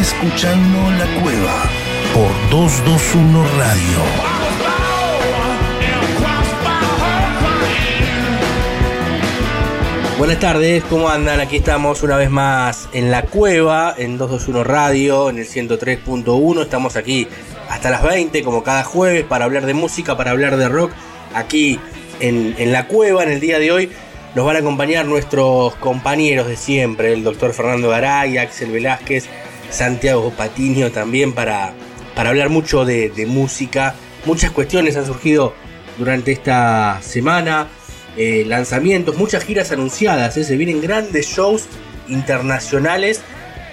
Escuchando La Cueva por 221 Radio. Buenas tardes, ¿cómo andan? Aquí estamos una vez más en la cueva, en 221 Radio, en el 103.1. Estamos aquí hasta las 20, como cada jueves, para hablar de música, para hablar de rock. Aquí en, en la cueva, en el día de hoy, nos van a acompañar nuestros compañeros de siempre, el doctor Fernando Garay, Axel Velázquez, Santiago Patiño también, para, para hablar mucho de, de música. Muchas cuestiones han surgido durante esta semana eh, lanzamientos, muchas giras anunciadas, ¿eh? se vienen grandes shows internacionales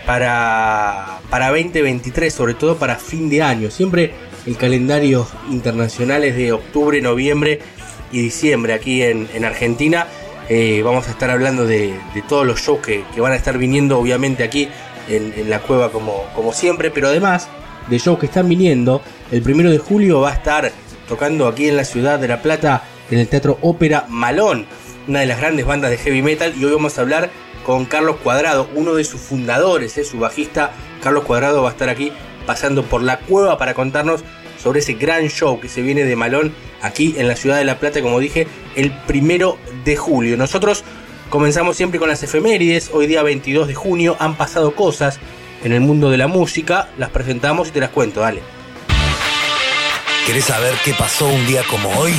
para, para 2023, sobre todo para fin de año. Siempre el calendario internacional es de octubre, noviembre y diciembre aquí en, Argentina. Eh, vamos a estar hablando de, todos los shows que, van a estar viniendo, obviamente, aquí en, la cueva, como, como siempre, pero además de shows que están viniendo, el primero de julio va a estar tocando aquí en la ciudad de La Plata en el Teatro Ópera Malón, una de las grandes bandas de heavy metal. Y hoy vamos a hablar con Carlos Cuadrado, uno de sus fundadores, ¿eh? su bajista. Carlos Cuadrado va a estar aquí pasando por la cueva para contarnos sobre ese gran show que se viene de Malón aquí en la ciudad de La Plata, como dije, el primero de julio. Nosotros comenzamos siempre con las efemérides. Hoy día 22 de junio han pasado cosas en el mundo de la música. Las presentamos y te las cuento, dale. ¿Querés saber qué pasó un día como hoy?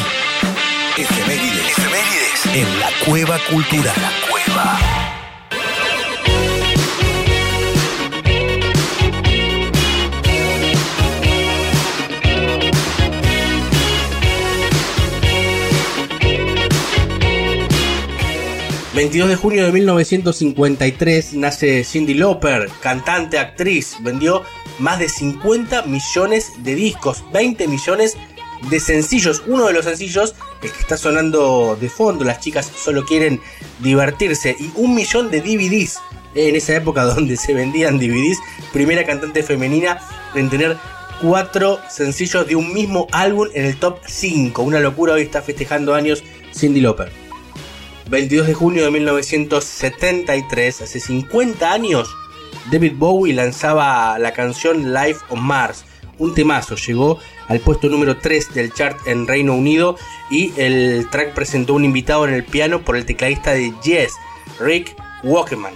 Efemérides. Efemérides. En la cueva cultural. La cueva. ...22 de junio de 1953 nace Cindy Lauper, cantante, actriz, vendió más de 50 millones de discos, 20 millones de sencillos. Uno de los sencillos el que está sonando de fondo, las chicas solo quieren divertirse. Y un millón de DVDs en esa época donde se vendían DVDs, primera cantante femenina en tener cuatro sencillos de un mismo álbum en el top 5, una locura, hoy está festejando años Cindy Lauper. 22 de junio de 1973, hace 50 años, David Bowie lanzaba la canción Life on Mars, un temazo, llegó al puesto número 3 del chart en Reino Unido y el track presentó un invitado en el piano por el tecladista de Yes, Rick Walkman.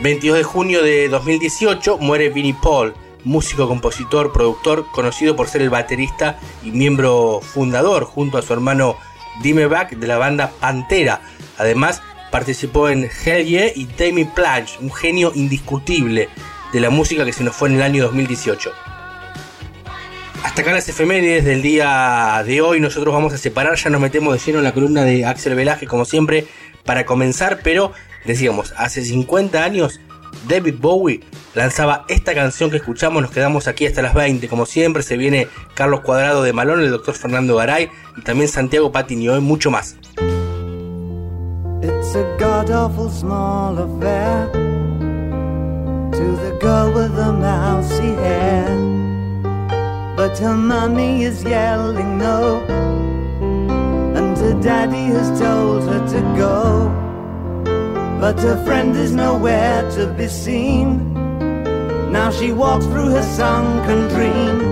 22 de junio de 2018 muere Vinnie Paul, músico, compositor, productor, conocido por ser el baterista y miembro fundador junto a su hermano Dimebag de la banda Pantera. Además, participó en Hell Yeah y Tammy Planch, un genio indiscutible de la música que se nos fue en el año 2018. Hasta acá las efemérides del día de hoy. Nosotros vamos a separar, ya nos metemos de lleno en la columna de Axel Velaje, como siempre, para comenzar. Pero decíamos, hace 50 años, David Bowie lanzaba esta canción que escuchamos. Nos quedamos aquí hasta las 20. Como siempre, se viene Carlos Cuadrado de Malón, el doctor Fernando Garay también Santiago Patini. y mucho más. It's a god awful small affair to the girl with the mousy hair. But her mommy is yelling no, and her daddy has told her to go. But her friend is nowhere to be seen. Now she walks through her sunken dream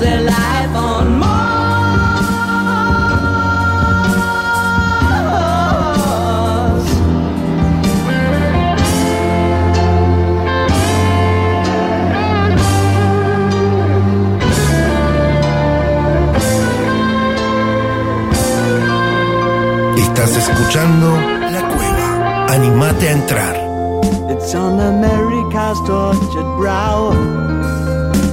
their life on Mars. Estás escuchando La Cueva. Animate a entrar. It's on America's tortured brow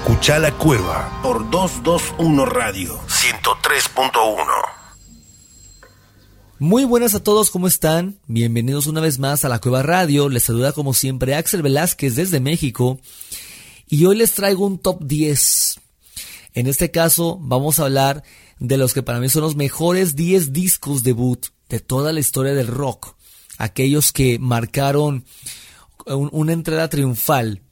Escucha La Cueva por 221 Radio 103.1. Muy buenas a todos, ¿cómo están? Bienvenidos una vez más a la Cueva Radio. Les saluda como siempre Axel Velázquez desde México. Y hoy les traigo un top 10. En este caso vamos a hablar de los que para mí son los mejores 10 discos debut de toda la historia del rock. Aquellos que marcaron un- una entrada triunfal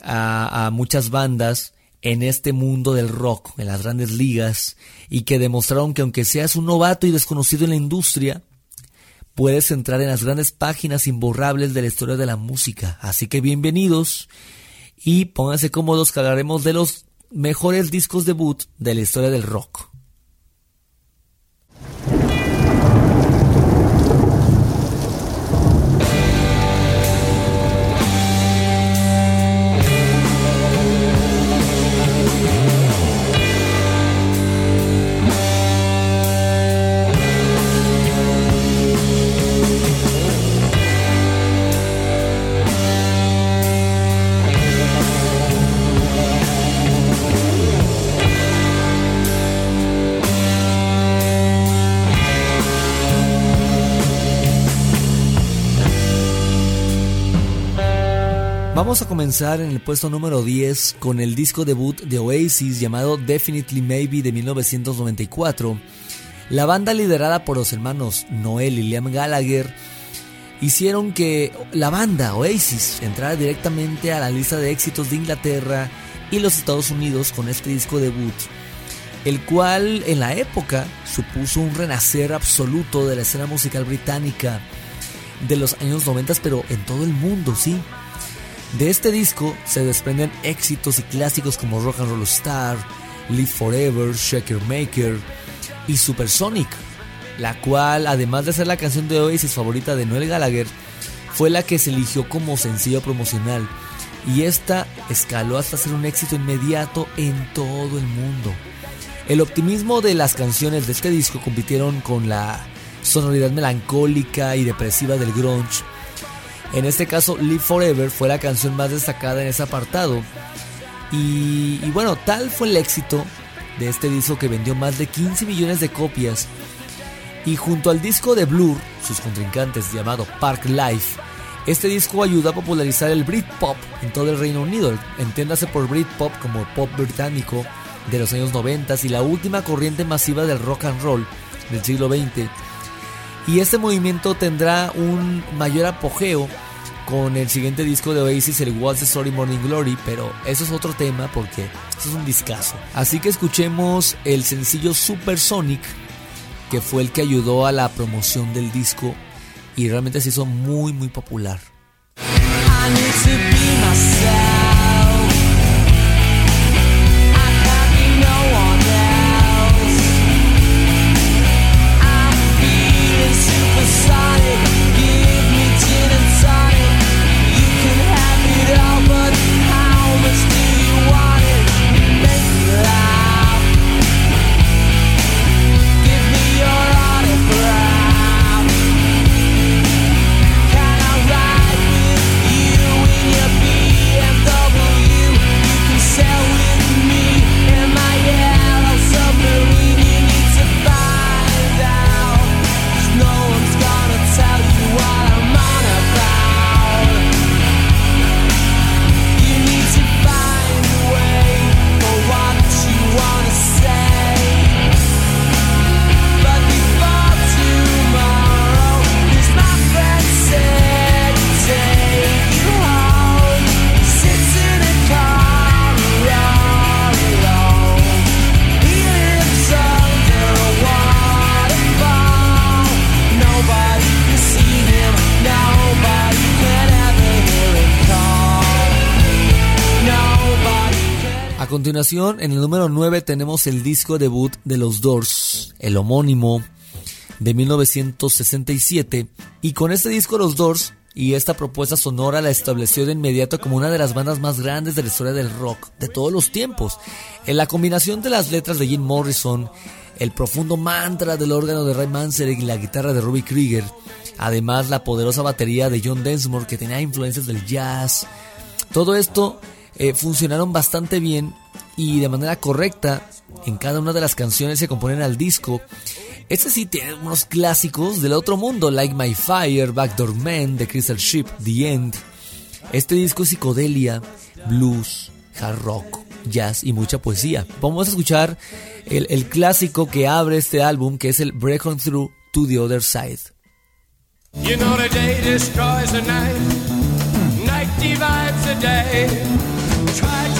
a, muchas bandas en este mundo del rock, en las grandes ligas, y que demostraron que aunque seas un novato y desconocido en la industria, puedes entrar en las grandes páginas imborrables de la historia de la música. Así que bienvenidos y pónganse cómodos que hablaremos de los mejores discos debut de la historia del rock. Vamos a comenzar en el puesto número 10 con el disco debut de Oasis llamado Definitely Maybe de 1994. La banda liderada por los hermanos Noel y Liam Gallagher hicieron que la banda Oasis entrara directamente a la lista de éxitos de Inglaterra y los Estados Unidos con este disco debut, el cual en la época supuso un renacer absoluto de la escena musical británica de los años 90, pero en todo el mundo, sí. De este disco se desprenden éxitos y clásicos como Rock and Roll Star, Live Forever, Shaker Maker y Supersonic, la cual, además de ser la canción de Oasis favorita de Noel Gallagher, fue la que se eligió como sencillo promocional y esta escaló hasta ser un éxito inmediato en todo el mundo. El optimismo de las canciones de este disco compitieron con la sonoridad melancólica y depresiva del grunge. En este caso, Live Forever fue la canción más destacada en ese apartado. Y, bueno, tal fue el éxito de este disco que vendió más de 15 millones de copias. Y junto al disco de Blur, sus contrincantes llamado Park Life, este disco ayudó a popularizar el Britpop en todo el Reino Unido. Entiéndase por Britpop como pop británico de los años 90 y la última corriente masiva del rock and roll del siglo XX. Y este movimiento tendrá un mayor apogeo con el siguiente disco de Oasis, el What's the Story Morning Glory, pero eso es otro tema porque eso es un discazo. Así que escuchemos el sencillo Supersonic, que fue el que ayudó a la promoción del disco y realmente se hizo muy muy popular. En el número 9 tenemos el disco debut de los Doors, el homónimo de 1967. Y con este disco los Doors y esta propuesta sonora la estableció de inmediato como una de las bandas más grandes de la historia del rock de todos los tiempos. En la combinación de las letras de Jim Morrison, el profundo mantra del órgano de Ray Manzarek y la guitarra de Robbie Krieger, además la poderosa batería de John Densmore que tenía influencias del jazz, todo esto eh, funcionaron bastante bien y de manera correcta en cada una de las canciones que componen al disco. Este sí tiene unos clásicos del otro mundo, Like My Fire, Backdoor Man, The Crystal Ship, The End. Este disco es psicodelia, blues, hard rock, jazz y mucha poesía. Vamos a escuchar el, clásico que abre este álbum, que es el Break On Through to the Other Side. You know the day destroys the night, night divides the day. Try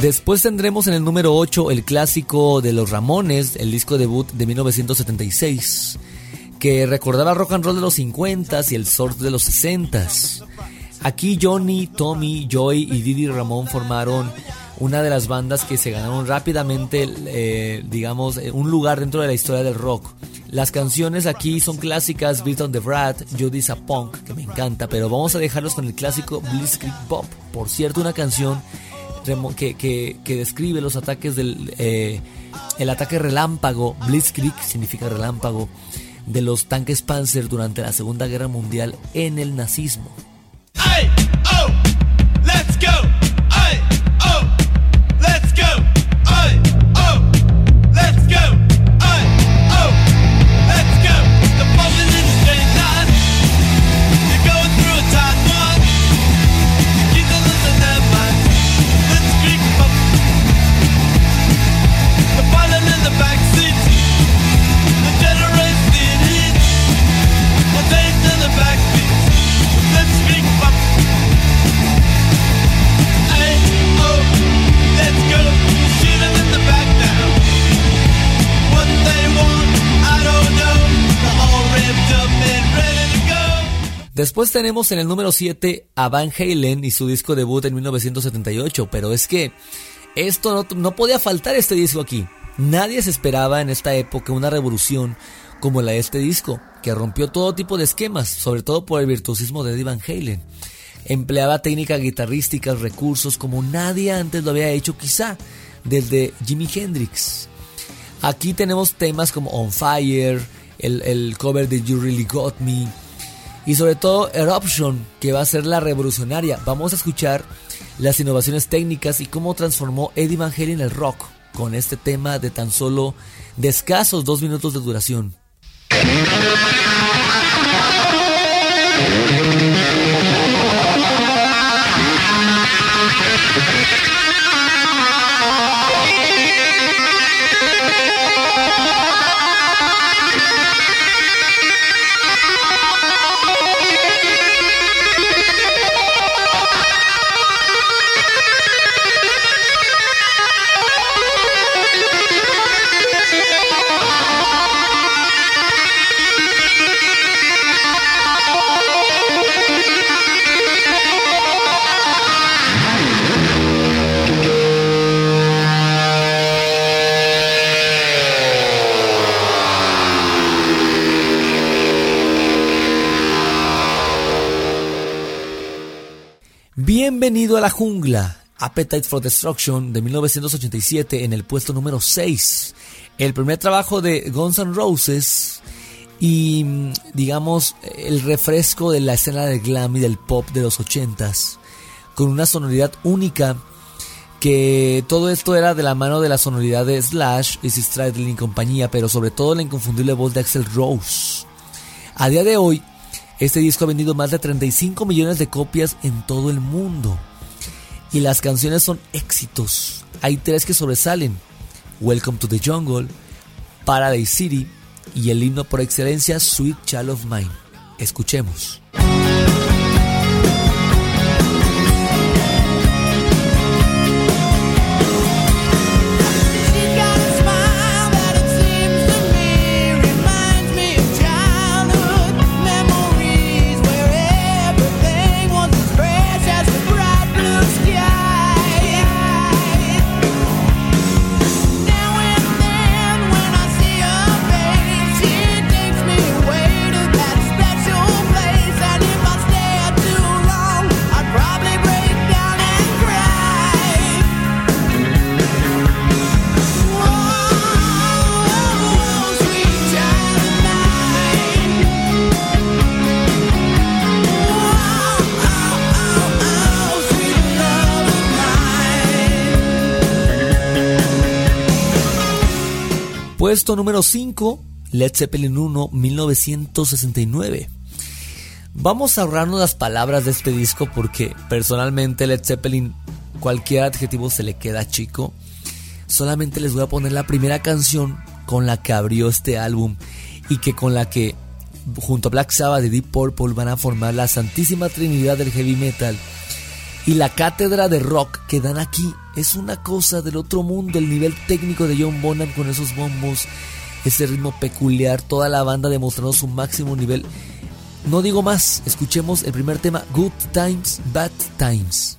Después tendremos en el número 8 el clásico de los Ramones, el disco debut de 1976 que recordaba rock and roll de los 50s y el surf de los 60s. Aquí Johnny, Tommy, Joy y Didi Ramón formaron una de las bandas que se ganaron rápidamente, eh, digamos, eh, un lugar dentro de la historia del rock. Las canciones aquí son clásicas, Beat on the Brat, Judy's a Punk, que me encanta, pero vamos a dejarlos con el clásico Blitzkrieg Pop. Por cierto, una canción que, que, describe los ataques del... Eh, el ataque relámpago, Blitzkrieg significa relámpago, de los tanques Panzer durante la Segunda Guerra Mundial en el nazismo. Después tenemos en el número 7 a Van Halen y su disco debut en 1978, pero es que esto no, podía faltar este disco aquí. Nadie se esperaba en esta época una revolución como la de este disco, que rompió todo tipo de esquemas, sobre todo por el virtuosismo de Eddie Van Halen. Empleaba técnicas guitarrísticas, recursos como nadie antes lo había hecho quizá, desde Jimi Hendrix. Aquí tenemos temas como On Fire, el, el cover de You Really Got Me, y sobre todo Eruption, que va a ser la revolucionaria. Vamos a escuchar las innovaciones técnicas y cómo transformó Eddie Van Halen el rock con este tema de tan solo de escasos dos minutos de duración. Bienvenido a la jungla. Appetite for Destruction de 1987 en el puesto número 6. El primer trabajo de Guns N' Roses y digamos el refresco de la escena del glam y del pop de los 80s con una sonoridad única que todo esto era de la mano de la sonoridad de Slash, Izzy Stradlin y compañía, pero sobre todo la inconfundible voz de Axel Rose. A día de hoy, este disco ha vendido más de 35 millones de copias en todo el mundo. Y las canciones son éxitos. Hay tres que sobresalen. Welcome to the Jungle, Paradise City y el himno por excelencia Sweet Child of Mine. Escuchemos. Puesto número 5, Led Zeppelin 1, 1969. Vamos a ahorrarnos las palabras de este disco porque personalmente Led Zeppelin, cualquier adjetivo se le queda chico. Solamente les voy a poner la primera canción con la que abrió este álbum y que con la que junto a Black Sabbath y Deep Purple van a formar la santísima trinidad del heavy metal y la cátedra de rock que dan aquí es una cosa del otro mundo. El nivel técnico de John Bonham con esos bombos, ese ritmo peculiar, toda la banda demostrando su máximo nivel. No digo más, escuchemos el primer tema, Good Times, Bad Times.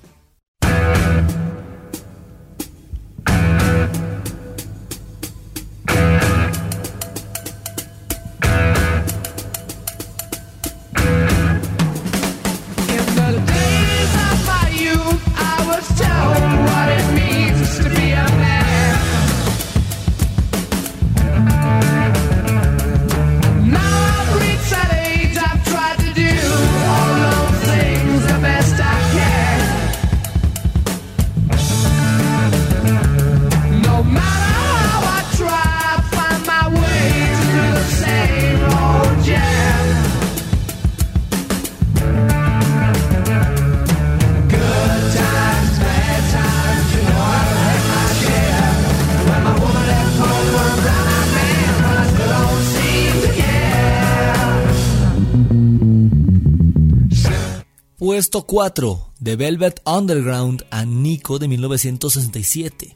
4 de Velvet Underground a Nico de 1967.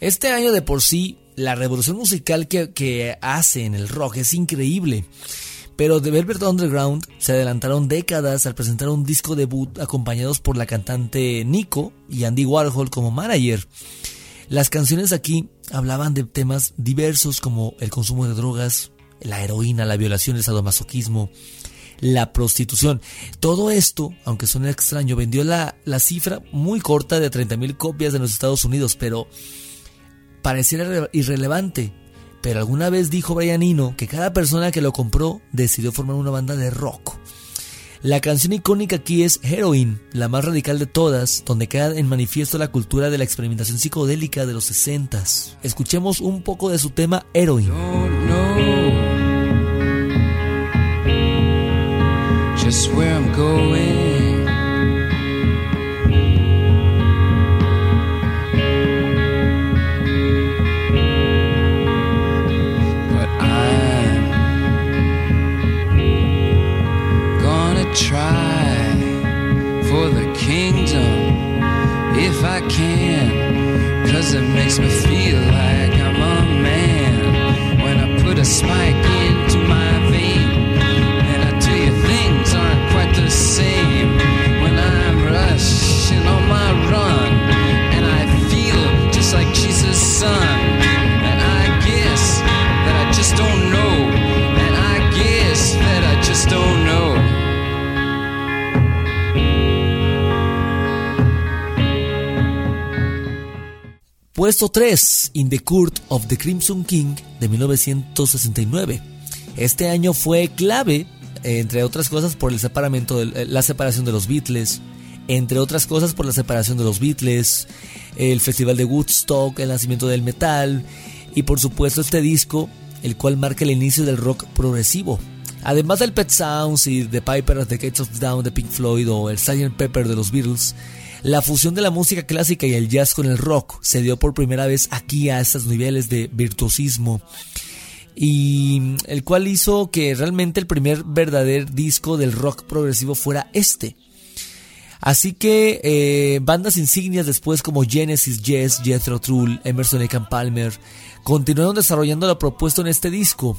Este año de por sí, la revolución musical que, hace en el rock es increíble. Pero de Velvet Underground se adelantaron décadas al presentar un disco debut acompañados por la cantante Nico y Andy Warhol como manager. Las canciones aquí hablaban de temas diversos como el consumo de drogas, la heroína, la violación, el sadomasoquismo, la prostitución. Todo esto, aunque suene extraño, vendió la, la cifra muy corta de 30.000 copias en los Estados Unidos, pero pareciera irrelevante. Pero alguna vez dijo Brian Eno que cada persona que lo compró decidió formar una banda de rock. La canción icónica aquí es Heroin, la más radical de todas, donde queda en manifiesto la cultura de la experimentación psicodélica de los 60 Escuchemos un poco de su tema Heroin. Just where I'm going. But I'm gonna try for the kingdom if I can, cause it makes me feel like I'm a man when I put a spike into same when on my run and I feel just like Jesus' son. And I guess that I just know. And I guess that I just don't. Puesto 3, In the Court of the Crimson King de 1969. Este año fue clave, entre otras cosas, por el separamiento de, la separación de los Beatles, entre otras cosas por la separación de los Beatles, el Festival de Woodstock, el nacimiento del metal y por supuesto este disco, el cual marca el inicio del rock progresivo. Además del Pet Sounds y The Piper the Gates of Down de Pink Floyd o el Sgt. Pepper de los Beatles, la fusión de la música clásica y el jazz con el rock se dio por primera vez aquí a estos niveles de virtuosismo y el cual hizo que realmente el primer verdadero disco del rock progresivo fuera este. Así que eh, bandas insignias después como Genesis, Yes, Jethro Tull, Emerson Lake Palmer continuaron desarrollando la propuesta en este disco.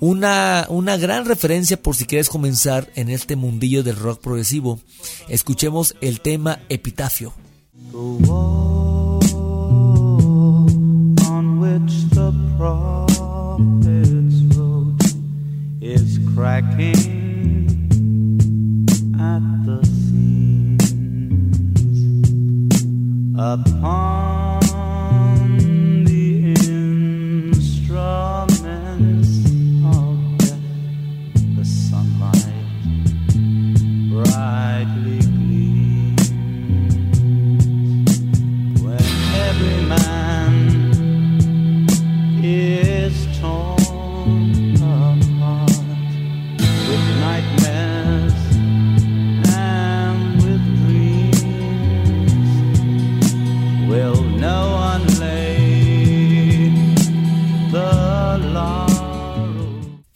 Una, una gran referencia por si quieres comenzar en este mundillo del rock progresivo. Escuchemos el tema Epitafio. Prophets wrote is cracking at the seams. Upon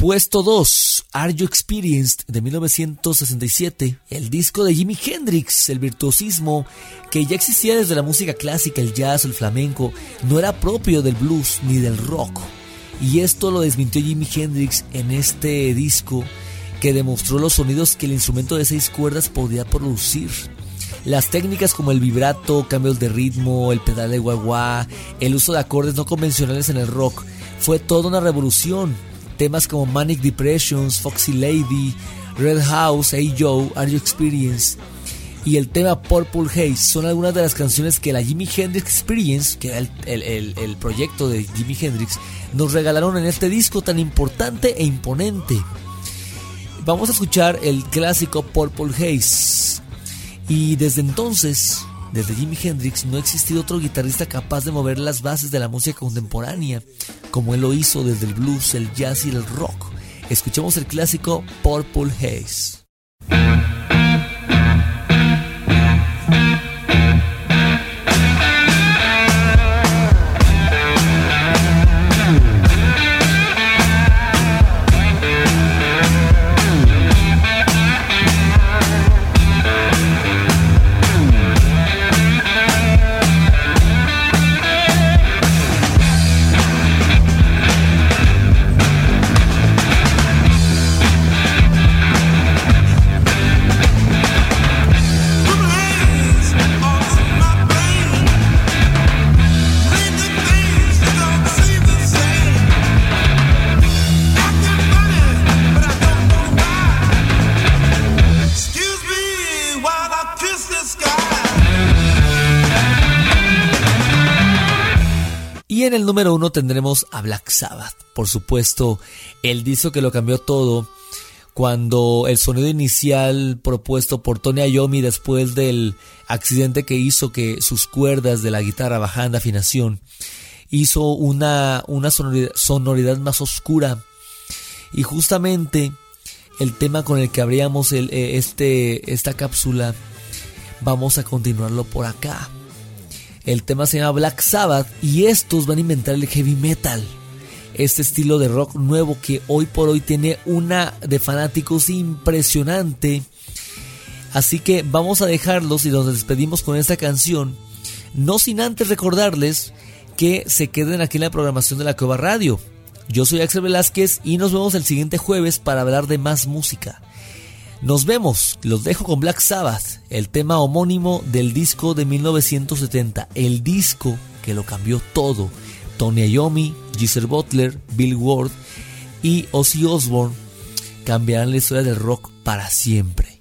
Puesto 2, Are You Experienced de 1967, el disco de Jimi Hendrix, el virtuosismo que ya existía desde la música clásica, el jazz, el flamenco, no era propio del blues ni del rock. Y esto lo desmintió Jimi Hendrix en este disco que demostró los sonidos que el instrumento de seis cuerdas podía producir. Las técnicas como el vibrato, cambios de ritmo, el pedal de guagua, el uso de acordes no convencionales en el rock, fue toda una revolución. Temas como Manic Depressions, Foxy Lady, Red House, Hey Joe, Are You Experienced y el tema Purple Haze son algunas de las canciones que la Jimi Hendrix Experience, que era el, el- el- el proyecto de Jimi Hendrix, nos regalaron en este disco tan importante e imponente. Vamos a escuchar el clásico Purple Haze. Y desde entonces, desde Jimi Hendrix, no ha existido otro guitarrista capaz de mover las bases de la música contemporánea, como él lo hizo desde el blues, el jazz y el rock. Escuchemos el clásico Purple Haze. Número uno tendremos a Black Sabbath, por supuesto, el disco que lo cambió todo cuando el sonido inicial propuesto por Tony Iommi después del accidente que hizo que sus cuerdas de la guitarra bajaran de afinación hizo una, una sonoridad, sonoridad más oscura. Y justamente el tema con el que abríamos el, eh, este, esta cápsula vamos a continuarlo por acá el tema se llama Black Sabbath y estos van a inventar el heavy metal este estilo de rock nuevo que hoy por hoy tiene una de fanáticos impresionante. Así que vamos a dejarlos y nos despedimos con esta canción. No sin antes recordarles que se queden aquí en la programación de la Cueva Radio. Yo soy Axel Velázquez y nos vemos el siguiente jueves para hablar de más música. Nos vemos, los dejo con Black Sabbath, el tema homónimo del disco de 1970, el disco que lo cambió todo. Tony Iommi, Giselle Butler, Bill Ward y Ozzy Osbourne cambiarán la historia del rock para siempre.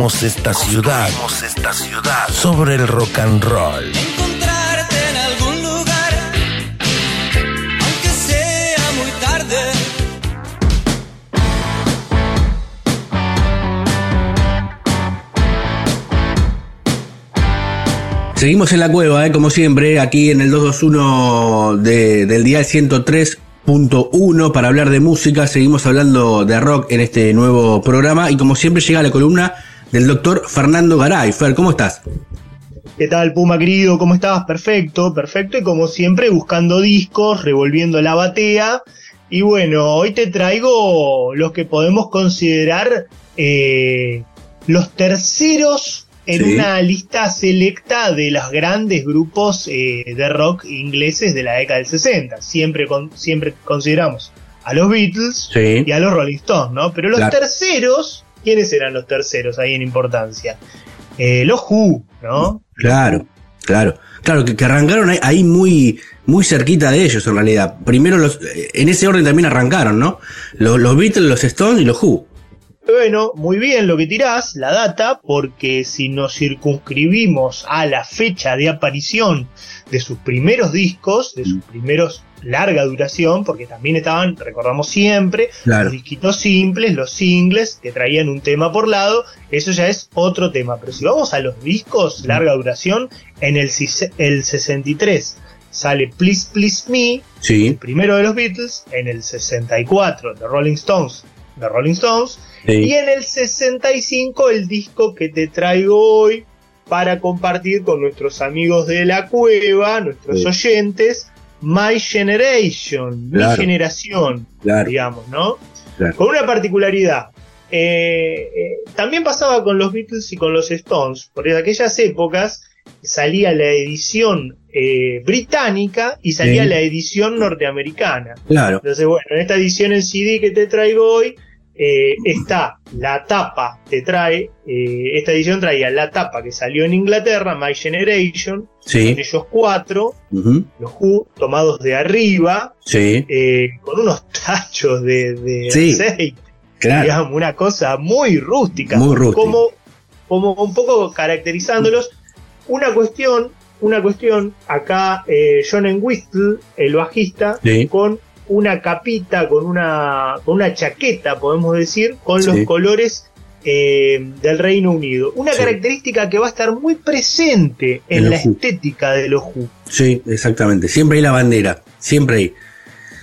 Construimos esta ciudad, esta ciudad sobre el rock and roll. encontrarte en algún lugar, aunque sea muy tarde. Seguimos en la cueva, ¿eh? como siempre, aquí en el 221 de, del día 103.1 para hablar de música. Seguimos hablando de rock en este nuevo programa y como siempre llega la columna del doctor Fernando Garay. Fer, ¿cómo estás? ¿Qué tal, Puma querido? ¿Cómo estás? Perfecto, perfecto. Y como siempre, buscando discos, revolviendo la batea. Y bueno, hoy te traigo los que podemos considerar eh, los terceros en Sí. una lista selecta de los grandes grupos eh, de rock ingleses de la década del 60. Siempre, con- siempre consideramos a los Beatles Sí. y a los Rolling Stones, ¿no? Pero los Claro. terceros, ¿quiénes eran los terceros ahí en importancia? Eh, los Who, ¿no? Claro, claro. Claro, que, que arrancaron ahí, ahí muy, muy cerquita de ellos en realidad. Primero los, eh, en ese orden también arrancaron, ¿no? Los, los Beatles, los Stones y los Who. Bueno, muy bien lo que tirás, la data, porque si nos circunscribimos a la fecha de aparición de sus primeros discos, de sus primeros larga duración, porque también estaban, recordamos siempre, Claro. los disquitos simples, los singles, que traían un tema por lado, eso ya es otro tema. Pero si vamos a los discos larga duración, en el, el 63 sale Please Please Me, el primero de los Beatles, en el 64 de Rolling Stones, de Rolling Stones, y en el 65 el disco que te traigo hoy para compartir con nuestros amigos de la cueva, nuestros Sí. oyentes, My Generation, mi generación, Claro, digamos, ¿no? claro. Con una particularidad. Eh, eh, también pasaba con los Beatles y con los Stones, porque en aquellas épocas salía la edición eh, británica y salía Sí. la edición norteamericana. Claro, Entonces, bueno, en esta edición en CD que te traigo hoy, eh, está la tapa, te trae, eh, esta edición traía la tapa que salió en Inglaterra, My Generation, sí. con ellos cuatro, los Who, tomados de arriba, Sí, eh, con unos tachos de, de Sí. aceite, claro. digamos, una cosa muy rústica, Muy rústica. como, como un poco caracterizándolos. Una cuestión, una cuestión, acá John Entwistle, el bajista, con una capita, con una, con una chaqueta, podemos decir, con Sí. los colores eh, del Reino Unido. Una Sí. característica que va a estar muy presente en, En la Who. estética de los Who. Sí, exactamente. Siempre hay la bandera. Siempre hay.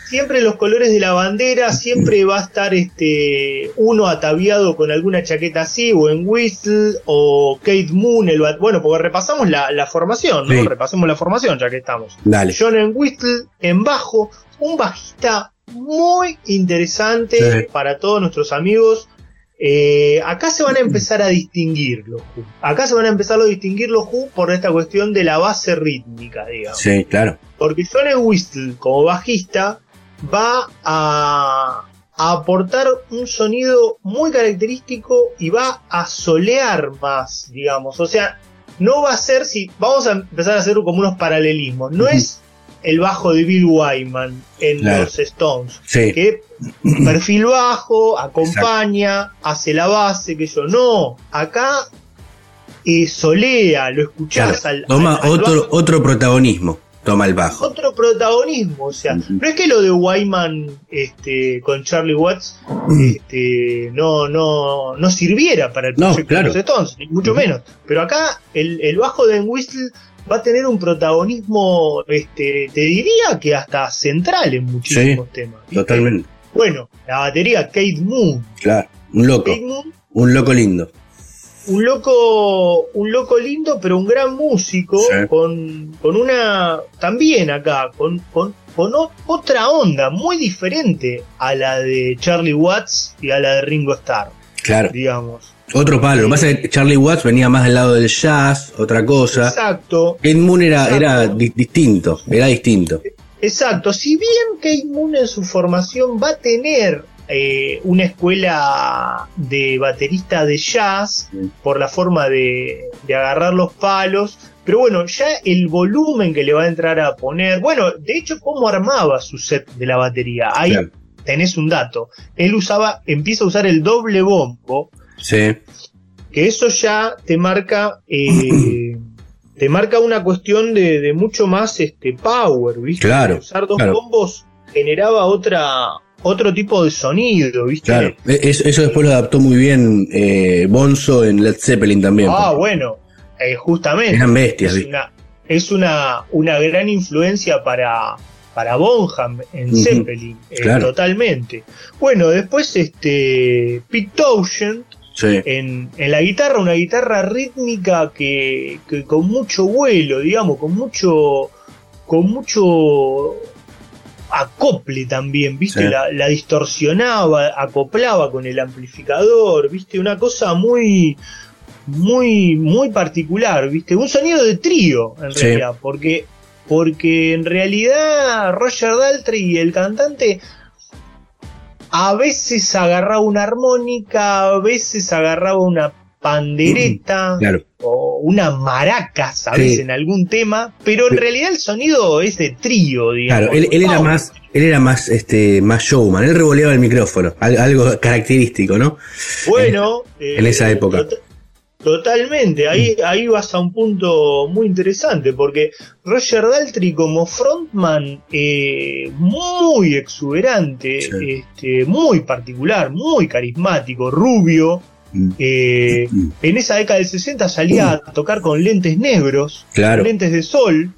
Siempre los colores de la bandera, siempre va a estar este uno ataviado con alguna chaqueta así, o en Whistle, o Kate Moon, el bueno, porque repasamos la, la formación, ¿no? Sí. Repasemos la formación ya que estamos. Dale. John en Whistle en bajo, un bajista muy interesante Sí. para todos nuestros amigos. Eh, acá se van a empezar a distinguir los Who. Acá se van a empezar a distinguir los Who por esta cuestión de la base rítmica, digamos. Sí, claro. Porque John Whistle, como bajista, va a, a aportar un sonido muy característico y va a solear más, digamos. O sea, no va a ser si. Vamos a empezar a hacer como unos paralelismos. No es el bajo de Bill Wyman en Claro. los Stones. Sí. Que perfil bajo, acompaña, hace la base, que yo. No, acá eh, solea, lo escuchás Claro. al. Toma al- al otro, bajo otro protagonismo. Toma el bajo. otro protagonismo. O sea, no es que lo de Wyman este, con Charlie Watts este, no, no, no sirviera para el No, proyecto claro. de los Stones, ni mucho menos. Pero acá el, el bajo de Whistle va a tener un protagonismo, este, te diría que hasta central en muchísimos temas. ¿viste? Totalmente. Bueno, la batería Kate Moon. Claro. Un loco. Kate Moon Un loco lindo. un loco, un loco lindo, pero un gran músico, Sí. con, con una, también acá, con, con, con o- otra onda muy diferente a la de Charlie Watts y a la de Ringo Starr, Claro. digamos. Otro palo. Lo que pasa es que Charlie Watts venía más del lado del jazz, otra cosa. Exacto, Kate Moon era, Exacto. era di- distinto. Era distinto. exacto. Si bien Kate Moon en su formación va a tener eh, una escuela de baterista de jazz por la forma de, de agarrar los palos. Pero bueno, ya el volumen que le va a entrar a poner. Bueno, de hecho, cómo armaba su set de la batería. Ahí Claro. tenés un dato. Él usaba, empieza a usar el doble bombo. Sí. que eso ya te marca eh, te marca una cuestión de, de mucho más este power, ¿viste? Claro, Usar dos claro. combos generaba otra otro tipo de sonido, ¿viste? Claro, e- eso, eso después lo adaptó muy bien eh, Bonzo en Led Zeppelin también. Ah, bueno, eh, justamente. Eran bestias, es una, es una, una gran influencia para, para Bonham en Zeppelin, eh, claro. totalmente. Bueno, después este Pete Townshend Sí. en, en la guitarra, una guitarra rítmica que, que con mucho vuelo, digamos, con mucho, con mucho acople también, viste, Sí. la, la distorsionaba, acoplaba con el amplificador, viste, una cosa muy, muy, muy particular, viste, un sonido de trío en Sí. realidad, porque, porque en realidad Roger Daltrey, el cantante, a veces agarraba una armónica, a veces agarraba una pandereta Claro. o una maraca, ¿sabes? Sí. En algún tema, pero en Pero- realidad el sonido es de trío, digamos. Claro, él, él era Oh, más, él era más, este, más showman, él revoleaba el micrófono, al- algo característico, ¿no? Bueno, en esa época. tot- Totalmente, ahí, ahí vas a un punto muy interesante, porque Roger Daltrey como frontman eh, muy exuberante, Sí. este, muy particular, muy carismático, rubio, Mm. eh, Mm. en esa década del 60 salía a tocar con lentes negros, Claro. lentes de sol,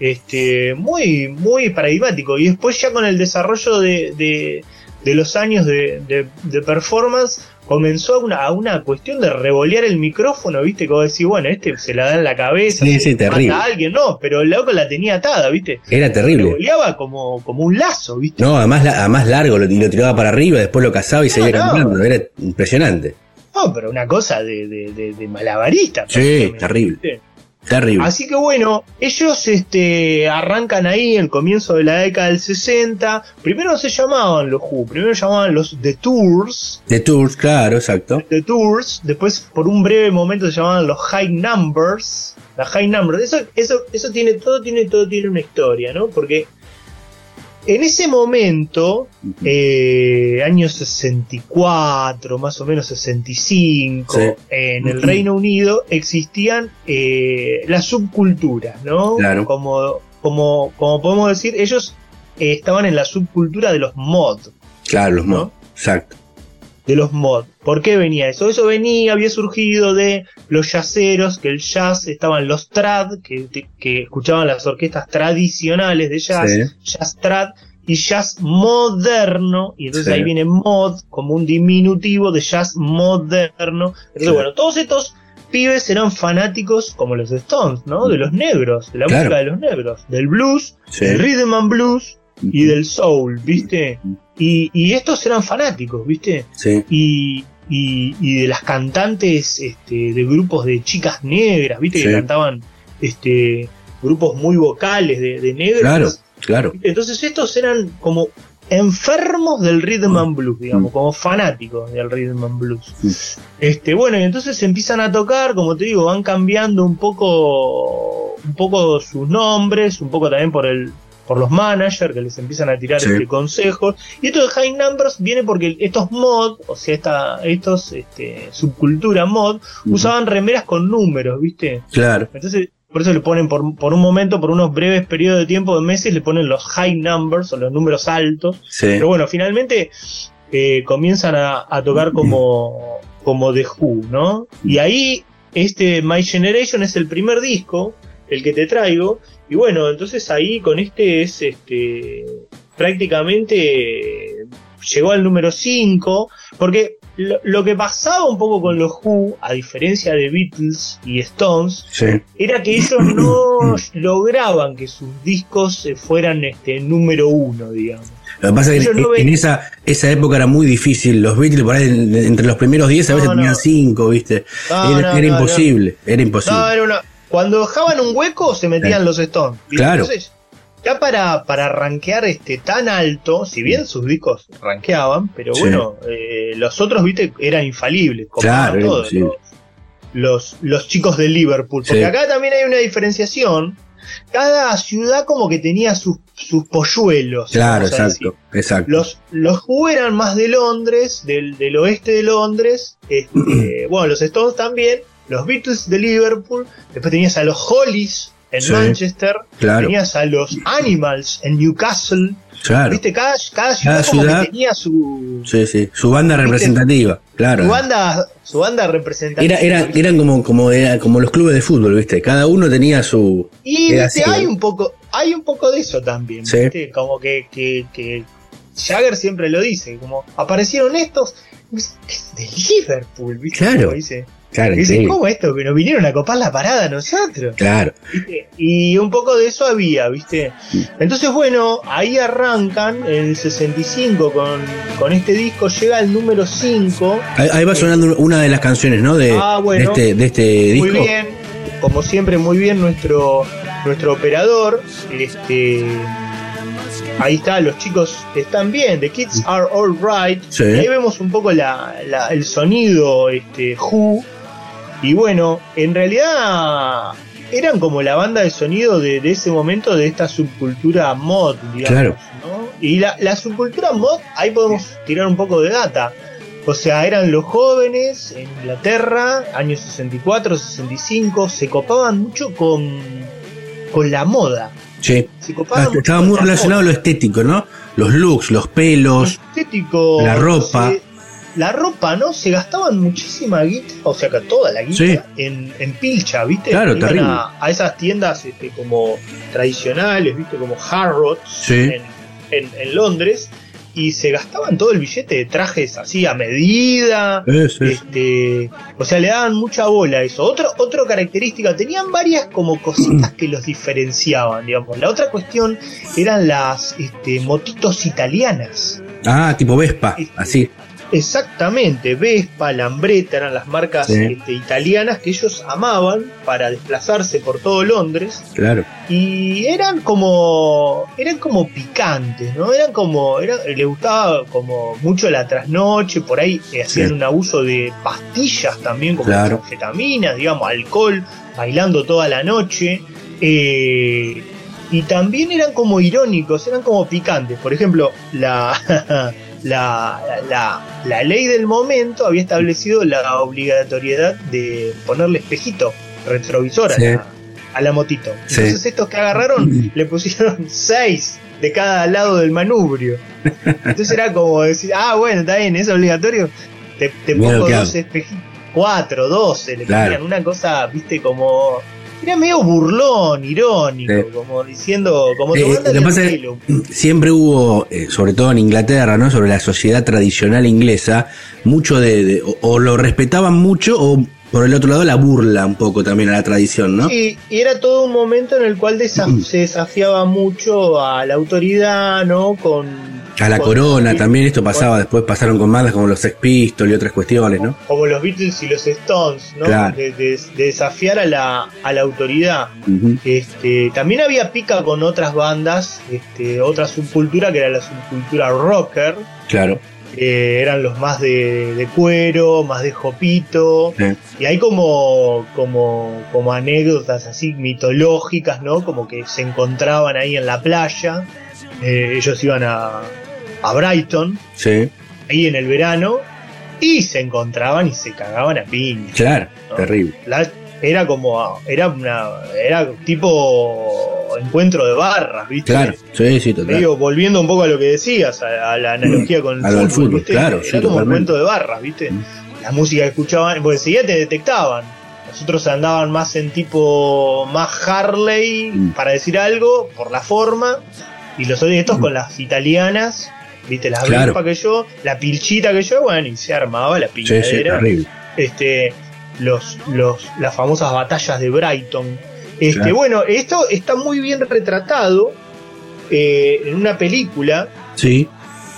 este, muy, muy paradigmático. Y después ya con el desarrollo de, de- de los años de, de- de performance, comenzó a una, a una cuestión de revolear el micrófono, viste, como decir, bueno, este se la da en la cabeza, Sí, mata terrible. a alguien, no, pero el loco la tenía atada, viste. Era terrible. Revoleaba como, como un lazo, viste. No, además, la- además largo, lo, y lo tiraba para arriba, después lo cazaba y seguía no. cantando, era impresionante. No, pero una cosa de, de, de- de malabarista. Sí, terrible. ¿viste? Terrible. Así que bueno, ellos este, arrancan ahí el comienzo de la década del 60. Primero no se llamaban los Who, primero se llamaban los The Tours. The Tours, claro, exacto. The Tours, después por un breve momento se llamaban los High Numbers. La High Numbers, eso, eso, eso tiene, todo tiene, todo tiene una historia, ¿no? Porque en ese momento, eh, año 64, más o menos 65, Sí. en el Reino Unido existían eh, las subculturas, ¿no? Claro. Como, como, como podemos decir, ellos eh, estaban en la subcultura de los mod, Claro, los ¿no? mods. Exacto. De los mod. ¿Por qué venía eso? Eso venía, había surgido de los jazzeros, que el jazz estaban los trad, que, que escuchaban las orquestas tradicionales de jazz, Sí. jazz trad y jazz moderno, y entonces Sí. ahí viene mod como un diminutivo de jazz moderno. Entonces, Sí. bueno, todos estos pibes eran fanáticos como los Stones, ¿no? De los negros, de la Claro. música de los negros, del blues, del rhythm and blues y del soul, ¿viste? Y, y estos eran fanáticos, ¿viste? Sí. y, y, y de las cantantes este, de grupos de chicas negras, viste que cantaban este grupos muy vocales de, de negras. Claro, claro. Entonces estos eran como enfermos del rhythm and blues, digamos, Mm. como fanáticos del rhythm and blues. Mm. Este, bueno, y entonces empiezan a tocar, como te digo, van cambiando un poco un poco sus nombres, un poco también por el por los managers que les empiezan a tirar Sí. este, consejos. Y esto de High Numbers viene porque estos mod, o sea, esta, estos este, subcultura mod, usaban remeras con números, ¿viste? Claro. Entonces, por eso le ponen por, por un momento, por unos breves periodos de tiempo de meses, le ponen los high numbers o los números altos. Sí. Pero bueno, finalmente eh, comienzan a, a tocar como, como The Who, ¿no? Y ahí, este My Generation es el primer disco, el que te traigo. Y bueno, entonces ahí con este es este prácticamente llegó al número 5, porque lo, lo que pasaba un poco con los Who, a diferencia de Beatles y Stones, Sí. era que ellos no lograban que sus discos eh, fueran este número uno, digamos. Lo que pasa es que no en, esa, esa época era muy difícil. Los Beatles, por ahí, en- entre los primeros 10 a veces No, tenían no. 5, ¿viste? Era era imposible, era imposible. No, era una. Cuando dejaban un hueco se metían los Stones. Claro. Entonces, ya para, para rankear este tan alto, si bien sus discos rankeaban, pero Sí. bueno, eh, los otros, viste, eran infalibles. como Claro, era todos los, los, los chicos de Liverpool. Porque Sí. acá también hay una diferenciación. cada ciudad como que tenía sus, sus polluelos. Claro, exacto, exacto. Los, los Who eran más de Londres, del, del oeste de Londres. este, bueno, los Stones también. Los Beatles de Liverpool. Después tenías a los Hollies en Sí, Manchester. claro. Tenías a los Animals en Newcastle. Claro. Viste, cada, cada ciudad, Cada como que tenía su, Sí, sí. Su banda ¿Viste? representativa, claro. su banda, su banda representativa. Era, era, eran como, como, era como los clubes de fútbol, ¿viste? Cada uno tenía su. Y viste, hay un poco, hay un poco de eso también, Sí. ¿viste? Como que, que, que Jagger siempre lo dice, como aparecieron estos es de Liverpool, ¿viste? Claro. Como dice, Claro, dice. ¿cómo esto? Que nos vinieron a copar la parada nosotros. Claro. ¿viste? Y un poco de eso había, ¿viste? Entonces, bueno, ahí arrancan en el 65 con, con este disco, llega el número 5. Ahí, ahí va sonando una de las canciones, ¿no? De, Ah, bueno. de este, de este disco. Muy bien, como siempre, muy bien nuestro, nuestro operador. Este, ahí está, los chicos están bien, The Kids Are Alright. Sí. Ahí vemos un poco la, la- el sonido este, Who. Y bueno, en realidad eran como la banda de sonido de, de ese momento de esta subcultura mod, digamos. Claro. ¿no? Y la, la subcultura mod, ahí podemos tirar un poco de data. O sea, eran los jóvenes en Inglaterra, años 64, 65, se copaban mucho con, con la moda. Sí. Se copaban mucho Estaba muy la relacionado a lo estético, ¿no? Los looks, los pelos. estético. La ropa. La ropa, ¿no? Se gastaban muchísima guita, o sea que toda la guita, Sí. en, en pilcha, ¿viste? Claro, terrible. A, a esas tiendas este, como tradicionales, ¿viste? Como Harrods Sí. en, en- en Londres, y se gastaban todo el billete de trajes así a medida. Eso. Este, o sea, le daban mucha bola a eso. Otro, otra característica, tenían varias como cositas que los diferenciaban, digamos. La otra cuestión eran las este, motitos italianas. Ah, tipo Vespa, así. Exactamente, Vespa, Lambretta eran las marcas Sí. este, italianas que ellos amaban para desplazarse por todo Londres Claro. y eran como eran como picantes, ¿no? Eran como era, le gustaba como mucho la trasnoche, por ahí eh, hacían Sí. un abuso de pastillas también como Claro. anfetaminas, digamos, alcohol, bailando toda la noche. eh, y también eran como irónicos, eran como picantes. Por ejemplo, la, la, la, la ley del momento había establecido la obligatoriedad de ponerle espejito retrovisor a, Sí. la, a la motito. Sí. Entonces estos que agarraron le pusieron seis de cada lado del manubrio. Entonces era como decir, ah, bueno, está bien, es obligatorio. Te, te pongo dos espejitos, cuatro, doce, le Claro. una cosa, viste, como... Era medio burlón, irónico, Sí. como diciendo, como Eh, lo pasa es- pelo. Siempre hubo, eh, sobre todo en Inglaterra, ¿no? Sobre la sociedad tradicional inglesa, mucho de, de- o, o lo respetaban mucho o por el otro lado la burla un poco también a la tradición, ¿no? Sí, y era todo un momento en el cual desa- se desafiaba mucho a la autoridad, ¿no? Con A la corona también, esto pasaba, después pasaron con bandas como los Sex Pistols y otras cuestiones, ¿no? como los Beatles y los Stones, ¿no? Claro. De, de- de desafiar a la, a la autoridad. Este, también había pica con otras bandas, este, otra subcultura que era la subcultura rocker, Claro. que eran los más de, de cuero, más de jopito, Sí. y hay como, como, como anécdotas así mitológicas, ¿no? Como que se encontraban ahí en la playa, eh, ellos iban a, a Brighton, Sí, ahí en el verano, y se encontraban y se cagaban a piña. claro, No. terrible. La- era como era una era tipo encuentro de barras viste Claro, sí, sí, total. Medio volviendo un poco a lo que decías a, a la analogía con el A fútbol, fútbol, ¿viste? claro, era sí, como totalmente. cuento de barras viste Mm. la música que escuchaban pues enseguida te detectaban nosotros andaban más en tipo más Harley Mm. para decir algo por la forma y los estos con las italianas viste las Claro. Que yo la pilchita que yo bueno y se armaba la Sí, sí, piñadera terrible. este los, los las famosas batallas de Brighton. Este, Claro. bueno, esto está muy bien retratado eh, en una película Sí,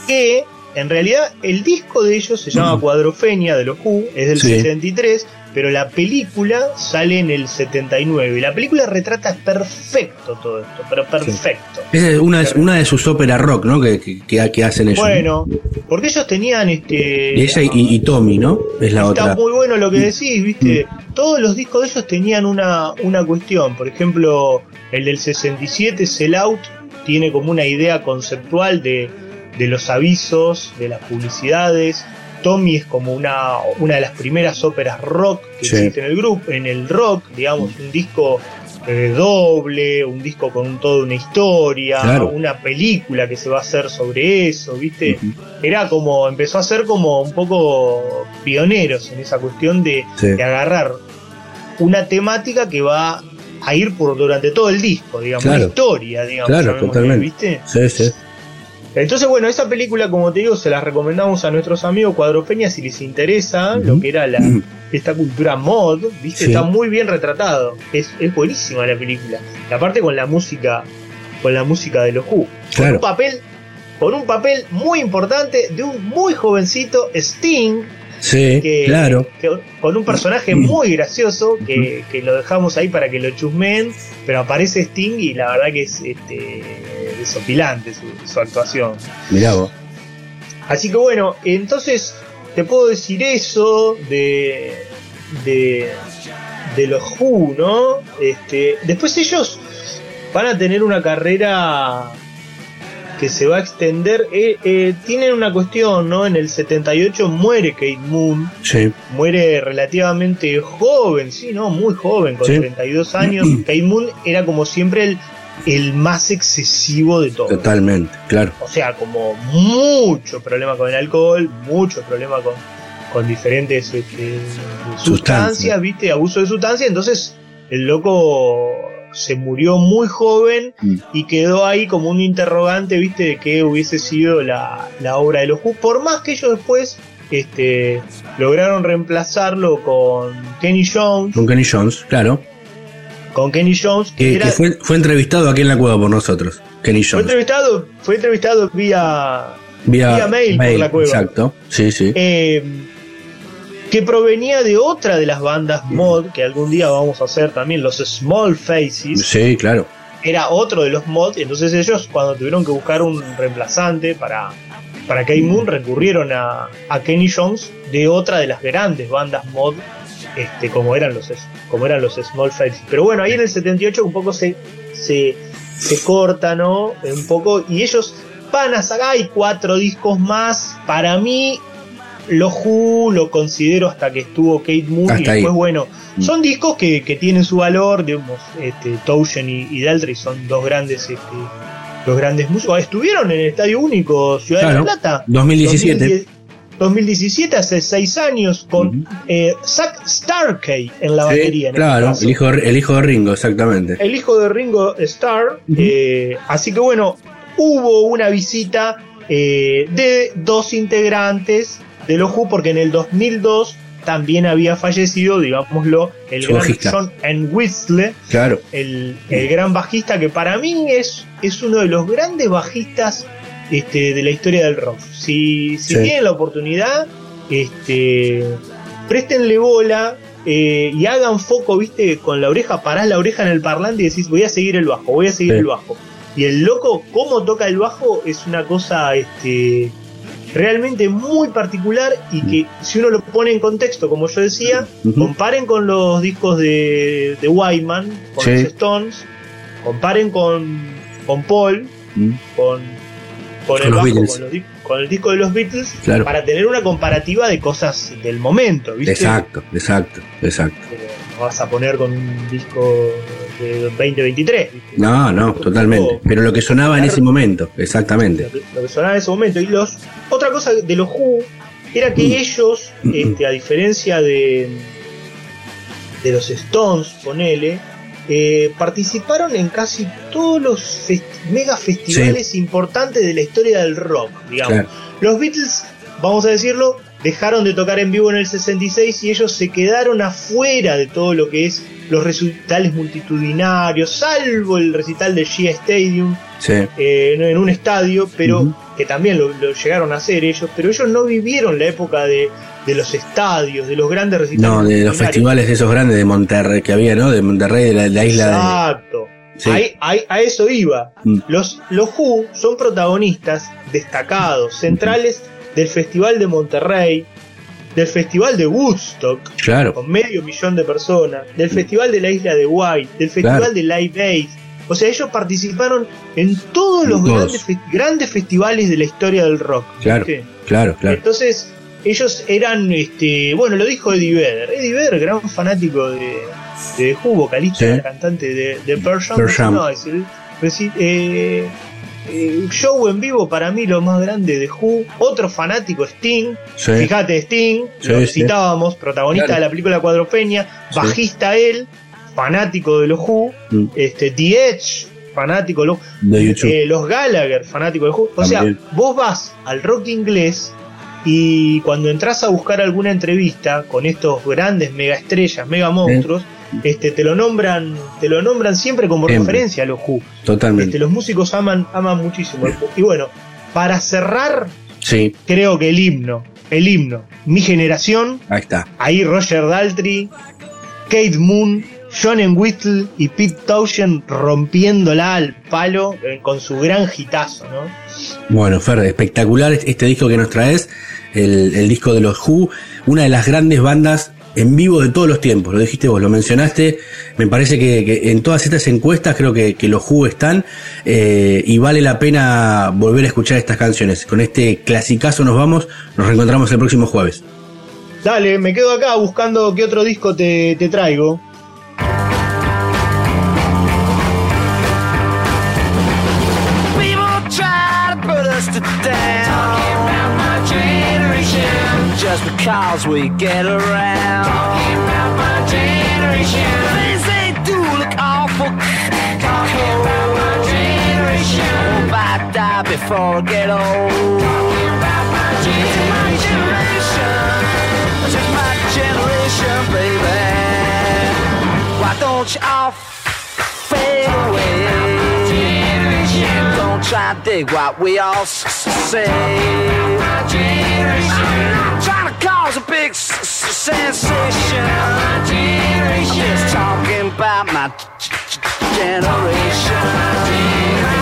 que en realidad el disco de ellos se llama Cuadrofenia de los Who, es del Sí. 63, pero la película sale en el 79. Y la película retrata perfecto todo esto, pero perfecto. Esa es una, de- una de sus óperas rock, ¿no? Que, que, hacen ellos. Bueno, porque ellos tenían este. Y ella y, y Tommy, ¿no? Es la Está otra. Mm. muy bueno lo que decís, viste. Todos los discos de ellos tenían una, una cuestión. Por ejemplo, el del 67, Sell Out, tiene como una idea conceptual de, de los avisos, de las publicidades. Tommy es como una, una de las primeras óperas rock que Sí. existe en el grupo, en el rock, digamos, un disco eh, doble, un disco con toda una historia, Claro. una película que se va a hacer sobre eso, ¿viste? Era como, empezó a ser como un poco pioneros en esa cuestión de, Sí. de agarrar una temática que va a ir por durante todo el disco, digamos, Claro. una historia, digamos, Claro, totalmente. ¿viste? Sí, sí. Entonces, bueno, esa película, como te digo, se la recomendamos a nuestros amigos cuadropeñas si les interesa lo que era la, esta cultura mod, ¿viste? Sí. Está muy bien retratado. Es, es buenísima la película. Y aparte con la música, con la música de los Who. Con Claro. un papel, con un papel muy importante de un muy jovencito Sting, Sí, que, claro. que- con un personaje muy gracioso que, que lo dejamos ahí para que lo chusmen, pero aparece Sting y la verdad que es este desopilante su, su actuación. Mirá vos. Así que bueno, entonces te puedo decir eso de de, de los Who, ¿no? Este, después ellos van a tener una carrera que se va a extender. eh, eh, tienen una cuestión, ¿no? En el 78 muere Kate Moon, Sí, muere relativamente joven, sí, ¿no? Muy joven, con Sí. 32 años. Kate Moon era como siempre el, el más excesivo de todos. totalmente, claro. O sea, como mucho problema con el alcohol, mucho problema con, con diferentes este, sustancias. ¿viste? Abuso de sustancias. Entonces, el loco se murió muy joven Mm. y quedó ahí como un interrogante, ¿viste? De qué hubiese sido la, la obra de los Who. Por más que ellos después este, lograron reemplazarlo con Kenny Jones. Con Kenny Jones, claro. Con Kenny Jones, que, Que, era- que fue, fue entrevistado aquí en la cueva por nosotros. Kenny fue Jones. entrevistado, fue entrevistado vía Vía, vía mail por la cueva. Exacto. Sí, sí. eh, que provenía de otra de las bandas mod, que algún día vamos a hacer también, los Small Faces, Sí, claro. era otro de los mod, entonces ellos cuando tuvieron que buscar un reemplazante para, para Kate Moon recurrieron a, a Kenny Jones de otra de las grandes bandas mod, este, como eran los como eran los Small Faces. Pero bueno, ahí en el 78 un poco se, se, se corta, ¿no? Un poco, y ellos van a sacar, hay cuatro discos más, para mí los Who lo considero hasta que estuvo Kate Moon y Hasta ahí. después bueno Mm. son discos que, que tienen su valor digamos este Toushen y, y Daltrey son dos grandes este, dos grandes músicos estuvieron en el Estadio Único Ciudad de la Plata 2017. 2010 2017 hace seis años con eh, Zack Starkey en la Sí, batería en este claro, el hijo, de- el hijo de Ringo, exactamente. el hijo de Ringo Starr. Eh, así que bueno, hubo una visita eh, de dos integrantes de los Who, porque en el 2002 también había fallecido, digámoslo, el Su gran bajista. John Entwistle, Claro. el, el gran bajista que para mí es, es uno de los grandes bajistas este, de la historia del rock. Si, si Sí. tienen la oportunidad, este, préstenle bola eh, y hagan foco, viste, con la oreja, parás la oreja en el parlante y decís, voy a seguir el bajo, voy a seguir Sí. el bajo. Y el loco, cómo toca el bajo, es una cosa este, realmente muy particular y que si uno lo pone en contexto, como yo decía, comparen con los discos de, de Wyman, con Sí. los Stones, comparen con, con Paul, Mm, con, con, Con el bajo, con, los con el disco de los Beatles, Claro. para tener una comparativa de cosas del momento, ¿viste? Exacto, exacto, exacto. No vas a poner con un disco de 2023, ¿viste? No, no, totalmente. Pero lo que sonaba en ese momento, exactamente. lo que, lo que sonaba en ese momento. Y los otra cosa de los Who era que Mm. ellos, este, a diferencia de, de los Stones, ponele, eh, participaron en casi todos los fest- mega festivales importantes de la historia del rock, digamos. Claro. Los Beatles, vamos a decirlo, dejaron de tocar en vivo en el 66 y ellos se quedaron afuera de todo lo que es los recitales multitudinarios, salvo el recital de Shea Stadium, Sí, eh, en- en un estadio, pero que también lo, lo llegaron a hacer ellos, pero ellos no vivieron la época de, de los estadios, de los grandes recitales. No, de los festivales esos grandes de Monterrey que había, ¿no? De Monterrey, de la, de la isla Exacto. Sí. Ahí- ahí- a eso iba. Mm. Los, los Who son protagonistas destacados, centrales del Festival de Monterrey, del Festival de Woodstock. Claro. con medio millón de personas, del Festival de la Isla de White, del Festival Claro. de Live Aid. O sea, ellos participaron en todos los todos. Grandes, fe- grandes festivales de la historia del rock. Claro. Claro, claro. Entonces, ellos eran, este, bueno, lo dijo Eddie Vedder. Eddie Vedder, gran fanático de, de Who, vocalista, Sí. cantante de, de Pearl Jam. Pearl Jam. No, es el- eh, eh, show en vivo para mí lo más grande de Who. Otro fanático, Sting. Sí. Fíjate, Sting, Sí, lo citábamos, protagonista Claro. de la película Cuadro Peña, Sí. bajista él, fanático de los Who. Mm. Este, The Edge, fanático de los eh, los Gallagher, fanáticos de Who. O También. sea, vos vas al rock inglés y cuando entras a buscar alguna entrevista con estos grandes mega estrellas, mega monstruos, este, te lo nombran, te lo nombran siempre como referencia a los Who. Totalmente. Este, los músicos aman, aman muchísimo. Y bueno, para cerrar, Sí, creo que el himno, el himno, mi generación, ahí está. ahí Roger Daltrey, Kate Moon, John Entwistle y Pete Townshend rompiéndola al palo eh, con su gran hitazo, ¿no? Bueno, Fer, espectacular este disco que nos traes, el, el disco de los Who, una de las grandes bandas en vivo de todos los tiempos, lo dijiste vos, lo mencionaste, me parece que, en todas estas encuestas creo que, los Who están eh, y vale la pena volver a escuchar estas canciones. Con este clasicazo nos vamos, nos reencontramos el próximo jueves. Dale, me quedo acá buscando qué otro disco te, te traigo. Generation. Because we get around. Talking about my generation. Things they do look awful. Talking about my generation. Hope I die before I get old. Talking about my generation. This is my generation, baby. Why don't you all fade away? Don't try to dig what we all s- s- say. I'm trying to cause a big s- s- sensation. I'm just talking about my g- g- generation. My generation.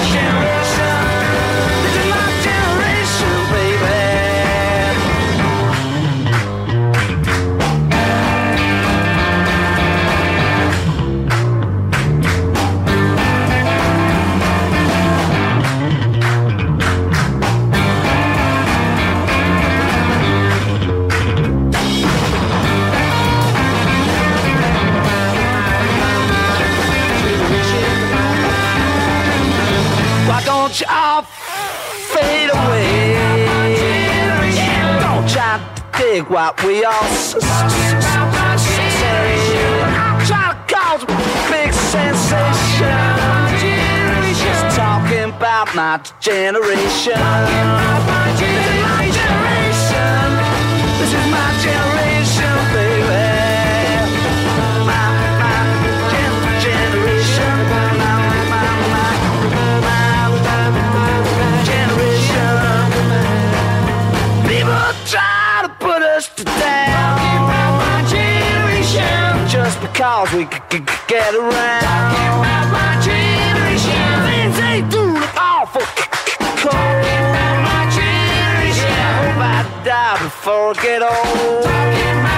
Don't all fade away? Don't try to dig what we all say. To cause big sensation. Just talking about my generation. This is my generation, cause we could get around. Talking about my generation. Things ain't doing awful cold. Talking about my generation. I hope I die before I get old. Talking about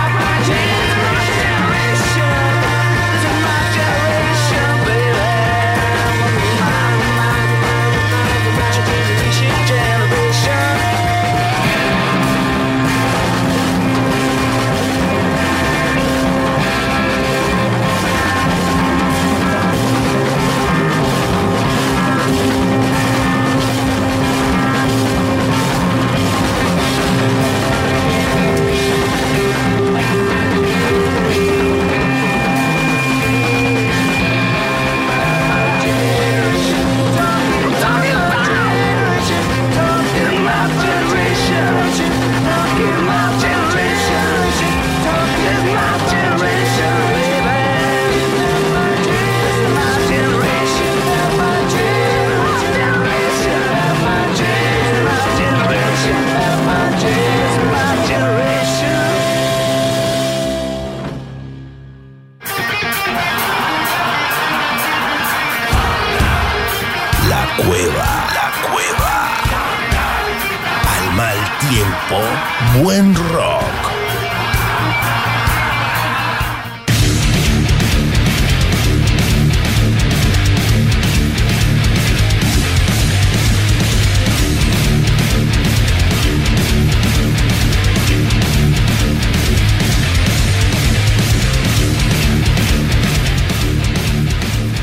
Música buen rock.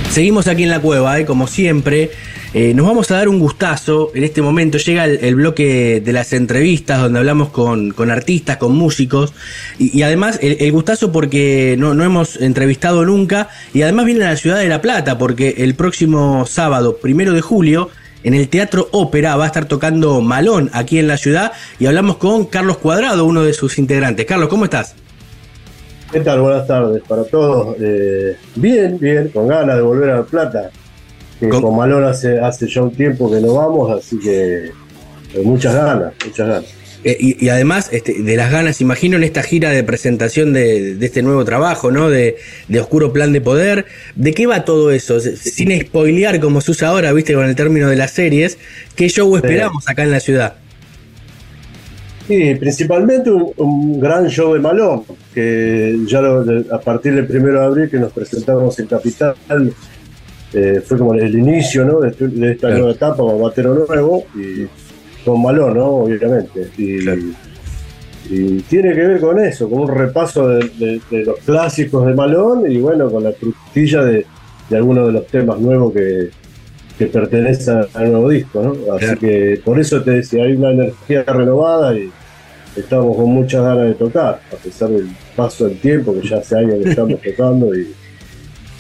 Seguimos aquí en la cueva, ¿eh? como siempre. Eh, nos vamos a dar un gustazo. En este momento llega el, bloque de las entrevistas donde hablamos con, con artistas, con músicos. Y, además el, el gustazo porque no, no hemos entrevistado nunca. Y además viene a la ciudad de La Plata porque el próximo sábado, primero de julio, en el Teatro Ópera va a estar tocando Malón aquí en la ciudad. Y hablamos con Carlos Cuadrado, uno de sus integrantes. Carlos, ¿cómo estás? ¿Qué tal? Buenas tardes para todos. Eh, bien, bien, con ganas de volver a La Plata. Que Con- con, Malón hace, hace ya un tiempo que no vamos, así que eh, muchas ganas, muchas ganas. Eh, y, y además, este, de las ganas, imagino en esta gira de presentación de, de este nuevo trabajo, ¿no? De, de Oscuro Plan de Poder. ¿De qué va todo eso? Sin spoilear, como se usa ahora, viste, con el término de las series. ¿Qué show esperamos acá en la ciudad? Y principalmente un, un gran show de Malón, que ya lo- a partir del primero de abril que nos presentamos en Capital, eh, fue como el inicio ¿no? de, de esta Claro. nueva etapa con Batero Nuevo y con Malón, ¿no? obviamente. Y, Claro. y tiene que ver con eso, con un repaso de, de- de los clásicos de Malón y bueno, con la frutilla de, de algunos de los temas nuevos que, que pertenecen al nuevo disco. ¿no? Así Claro. que por eso te decía, hay una energía renovada y estamos con muchas ganas de tocar, a pesar del paso del tiempo, que ya hace años que estamos tocando y,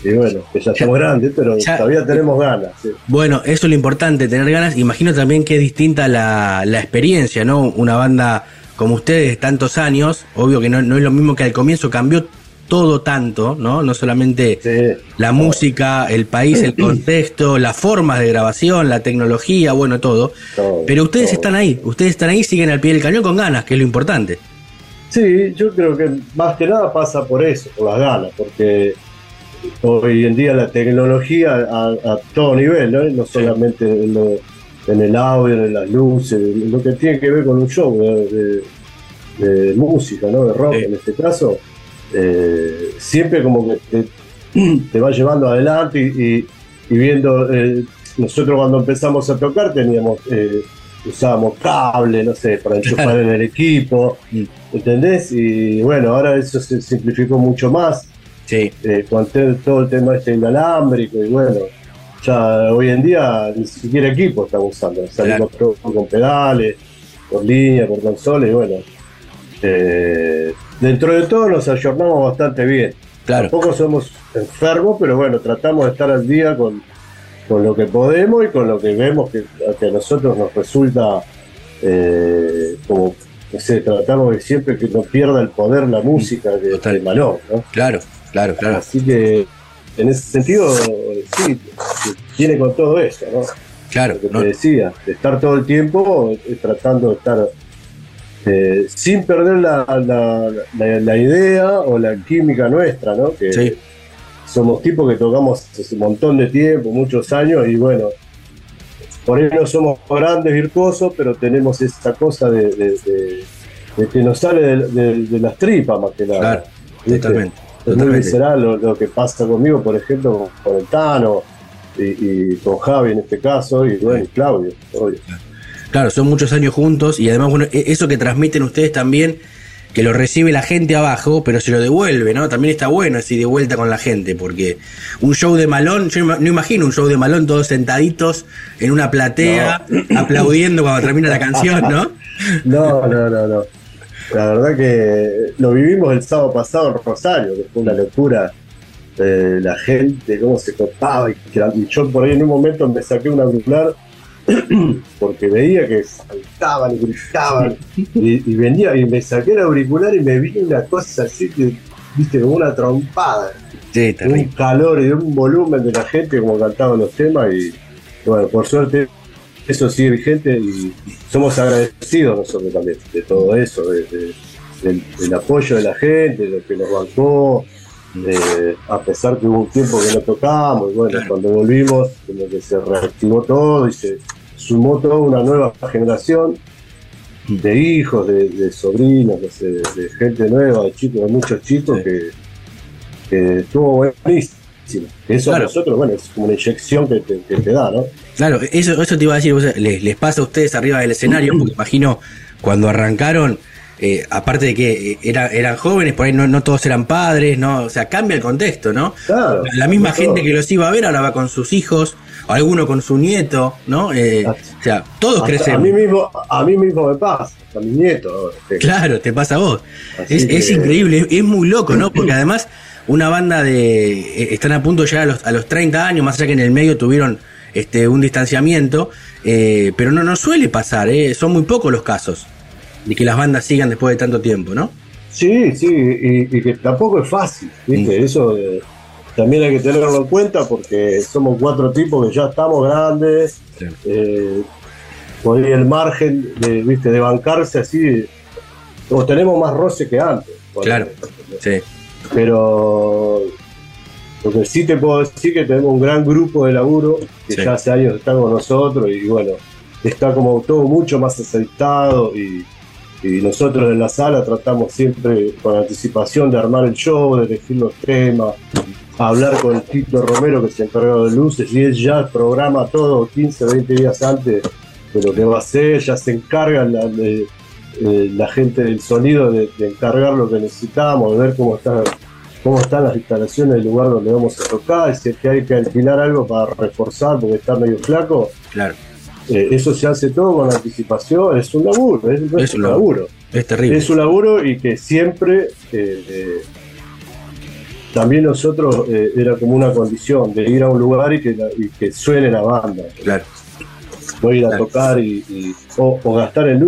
y bueno, que ya estamos grandes, pero ya- todavía tenemos ganas. sí. Bueno, eso es lo importante, tener ganas. Imagino también que es distinta la, la experiencia, ¿no? Una banda como ustedes, tantos años, obvio que no, no es lo mismo que al comienzo, cambió todo tanto, ¿no? No solamente Sí. la música, el país, el contexto, las formas de grabación, la tecnología, bueno, todo. Todo, Pero ustedes todo. están ahí, ustedes están ahí, siguen al pie del cañón con ganas, que es lo importante. Sí, yo creo que más que nada pasa por eso, por las ganas, porque hoy en día la tecnología a, a todo nivel, ¿no? No solamente en, lo- en el audio, en las luces, en lo que tiene que ver con un show de, de- de música, ¿no? De rock Sí. en este caso, eh, siempre como que te, te va llevando adelante y, y- y viendo, eh, nosotros cuando empezamos a tocar teníamos, eh, usábamos cable, no sé, para enchufar en el equipo, ¿entendés? Y bueno, ahora eso se simplificó mucho más, Sí. eh, con todo el tema este inalámbrico y bueno, ya hoy en día ni siquiera equipo estamos usando, salimos todo con pedales, con línea, con consola y bueno, eh, dentro de todo nos ayornamos bastante bien. Claro. Tampoco somos enfermos, pero bueno, tratamos de estar al día con, con lo que podemos y con lo que vemos que, que a nosotros nos resulta eh, como, no sé, tratamos de siempre que no pierda el poder la música de, de ¿no? Claro, claro, claro. Así que en ese sentido, sí, tiene con todo eso, ¿no? Claro, Lo que no- te decía, de estar todo el tiempo tratando de estar eh, sin perder la, la- la- la idea o la química nuestra, ¿no? Que Sí. somos tipos que tocamos hace un montón de tiempo, muchos años, y bueno, por ahí no somos grandes virtuosos, pero tenemos esa cosa de, de- de- de que nos sale de, las tripas más que nada. Claro, totalmente. Totalmente. visceral lo, lo que pasa conmigo, por ejemplo, con, el Tano y, y con Javi en este caso, y bueno, y Claudio, obvio. Claro, son muchos años juntos y además, bueno, e- eso que transmiten ustedes también, que lo recibe la gente abajo, pero se lo devuelve, ¿no? También está bueno así de vuelta con la gente, porque un show de malón, yo no imagino un show de malón todos sentaditos en una platea, aplaudiendo cuando termina la canción, ¿no? No, no, no, no. La verdad que lo vivimos el sábado pasado en Rosario, que fue una locura. eh, la gente, cómo se copaba. Y, yo por ahí en un momento me saqué un auricular porque veía que saltaban y gritaban. Y, y venía y me saqué el auricular y me vi una cosa así que, viste, como una trompada. Sí, un calor y un volumen de la gente como cantaban los temas y bueno, por suerte eso sigue vigente y somos agradecidos nosotros también de todo eso, de- de- del, del apoyo de la gente, de lo que nos bancó eh, a pesar que hubo un tiempo que no tocábamos, y bueno, cuando volvimos, como que se reactivó todo y se sumó toda una nueva generación de hijos, de, de sobrinos, no sé, de, de gente nueva, de chicos, de muchos chicos que, que estuvo buenísimo. Eso Claro. a nosotros, bueno, es como una inyección que te, que te da, ¿no? Claro, eso, eso te iba a decir, vos, les, les pasa a ustedes arriba del escenario, porque imagino cuando arrancaron, eh, aparte de que eh, era- eran jóvenes, por ahí no, no todos eran padres, ¿no? O sea, cambia el contexto, ¿no? Claro. La misma gente que los iba a ver ahora va con sus hijos, o alguno con su nieto, ¿no? Eh, o sea, todos Hasta crecemos. A mí mismo, a mí mismo me pasa, a mi nieto. Claro, te pasa a vos. Así Es, que- es increíble, es, es muy loco, ¿no? Porque además una banda de... eh, están a punto de llegar a los, a los 30 años, más allá que en el medio tuvieron este un distanciamiento, eh, pero no, no suele pasar, ¿eh? Son muy pocos los casos de que las bandas sigan después de tanto tiempo, ¿no? Sí, sí, y, y que tampoco es fácil, ¿viste? Eso eh, también hay que tenerlo en cuenta porque somos cuatro tipos que ya estamos grandes, por ahí el margen de, ¿viste? de bancarse así, o tenemos más roce que antes. Claro. Sí, Pero lo que sí te puedo decir que tenemos un gran grupo de laburo que Sí. ya hace años está con nosotros y bueno, está como todo mucho más aceitado y, y nosotros en la sala tratamos siempre con anticipación de armar el show, de elegir los temas, hablar con Tito Romero que se encarga de luces y él ya programa todo 15, 20 días antes de lo que va a hacer, ya se encarga la, de- eh, la gente del sonido de, de encargar lo que necesitamos, de ver cómo está cómo están las instalaciones del lugar donde vamos a tocar, y si es que hay que alquilar algo para reforzar porque está medio flaco, claro. eh, eso se hace todo con anticipación, es un laburo, es, un laburo. Es terrible. Es un laburo y que siempre eh, también nosotros era como una condición de ir a un lugar y que, y que suene la banda, Claro. No ir a tocar y, y- o, o gastar en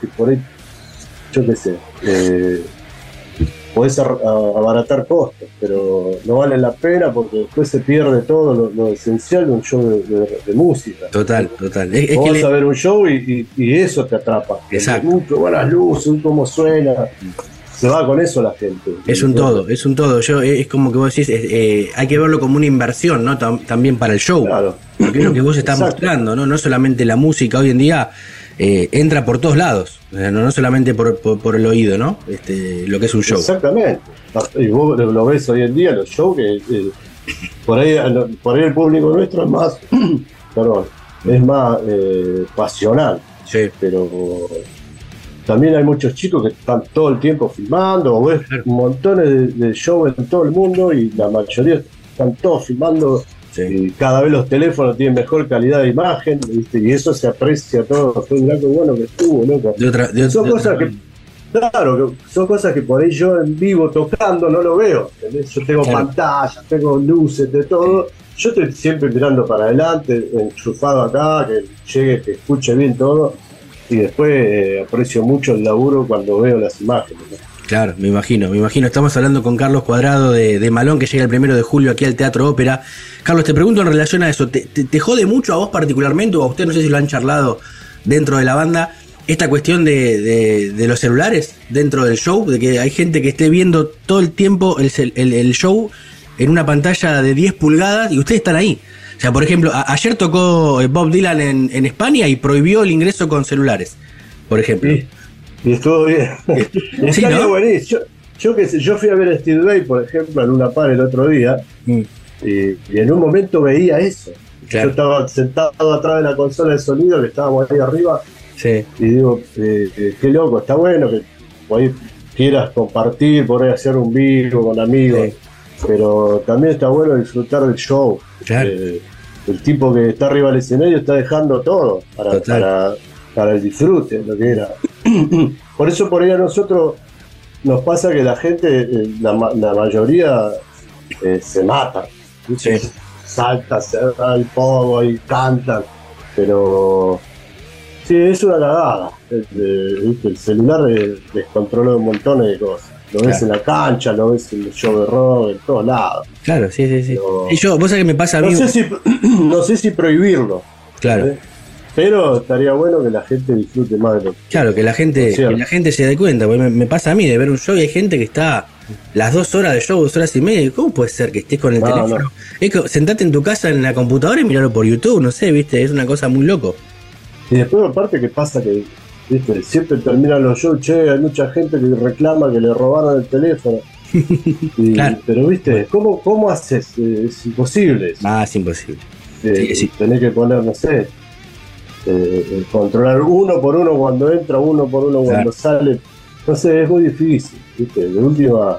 que por ahí, yo qué sé, eh, podés ar- a- abaratar costos, pero no vale la pena porque después se pierde todo lo, lo esencial de un show de, de- de música. Total, total. Es, es Vos que vas le- a ver un show y, y- y eso te atrapa. Exacto. Qué buenas luces, cómo suena. Se va con eso la gente. Es un todo, es un todo. Yo eh, es como que vos decís, eh, eh, hay que verlo como una inversión, ¿no? Tam- también para el show. Claro. Porque es lo que vos estás Exacto. mostrando, ¿no? No solamente la música hoy en día eh, entra por todos lados, no, no solamente por, por- por el oído, ¿no? Este, lo que es un show. Exactamente. Y vos lo ves hoy en día, los shows, que eh, por, ahí, por ahí el público nuestro es más, perdón, es más eh, pasional, Sí, pero también hay muchos chicos que están todo el tiempo filmando, o ves montones de, de shows en todo el mundo y la mayoría están todos filmando sí. y cada vez los teléfonos tienen mejor calidad de imagen, ¿viste? y eso se aprecia todo, fue un blanco bueno que estuvo, loco. De otra, de Son de cosas otra- que, claro, son cosas que por ahí yo en vivo tocando no lo veo. ¿entendés? Yo tengo Claro. pantallas, tengo luces, de todo. Yo estoy siempre mirando para adelante, enchufado acá, que llegue, que escuche bien todo. Y después eh, aprecio mucho el laburo cuando veo las imágenes. ¿no? Claro, me imagino, me imagino. Estamos hablando con Carlos Cuadrado de, Malón, que llega el primero de julio aquí al Teatro Ópera. Carlos, te pregunto en relación a eso, ¿te, te, jode mucho a vos particularmente, o a usted no sé si lo han charlado dentro de la banda, esta cuestión de, de- los celulares dentro del show? De que hay gente que esté viendo todo el tiempo el, el- el show en una pantalla de 10 pulgadas y ustedes están ahí. O sea, por ejemplo, ayer tocó eh, Bob Dylan en, en España y prohibió el ingreso con celulares, por ejemplo. Y, y estuvo bien. Sí, buenísimo. Yo, yo, qué sé, yo fui a ver a Steve Vai, por ejemplo, en una par el otro día. Mm, Y, y en un momento veía eso. Claro. Yo estaba sentado atrás de la consola de sonido, que estábamos ahí arriba, sí, y digo, eh, eh, qué loco, está bueno que ahí quieras compartir, por ahí hacer un vivo con amigos, Sí. Pero también está bueno disfrutar del show. Claro. Eh, el tipo que está arriba del escenario está dejando todo para, para, para el disfrute, lo que era. por eso por ahí a nosotros nos pasa que la gente, eh, la, ma- la mayoría eh, se mata. Sí. Salta, se da el pogo y cantan. Pero sí, es una cagada. El, ¿viste? el celular descontrola un montón de cosas. Lo ves Claro. en la cancha, lo ves en el show de rock, en todos lados. claro, sí, sí, sí. Pero- Y yo, vos sabés que me pasa a mí. No sé si, no sé si prohibirlo, claro, ¿eh? pero estaría bueno que la gente disfrute más de lo que claro, que la gente, que la gente se dé cuenta. porque me, me pasa a mí de ver un show y hay gente que está las dos horas de show, dos horas y media. ¿Cómo puede ser que estés con el No, teléfono? no. Es que sentate en tu casa en la computadora y mirarlo por YouTube, no sé, viste, es una cosa muy loco. Y después, aparte, que pasa que ¿viste? siempre terminan los shows, che, hay mucha gente que reclama que le robaron el teléfono. Y- Claro. Pero, ¿viste? ¿Cómo, cómo haces? Eh, es imposible. Ah, es imposible. Eh, sí, sí. Tenés que poner, no sé, eh, controlar uno por uno cuando entra, uno por uno cuando Claro. sale. No sé, es muy difícil. ¿viste? De última,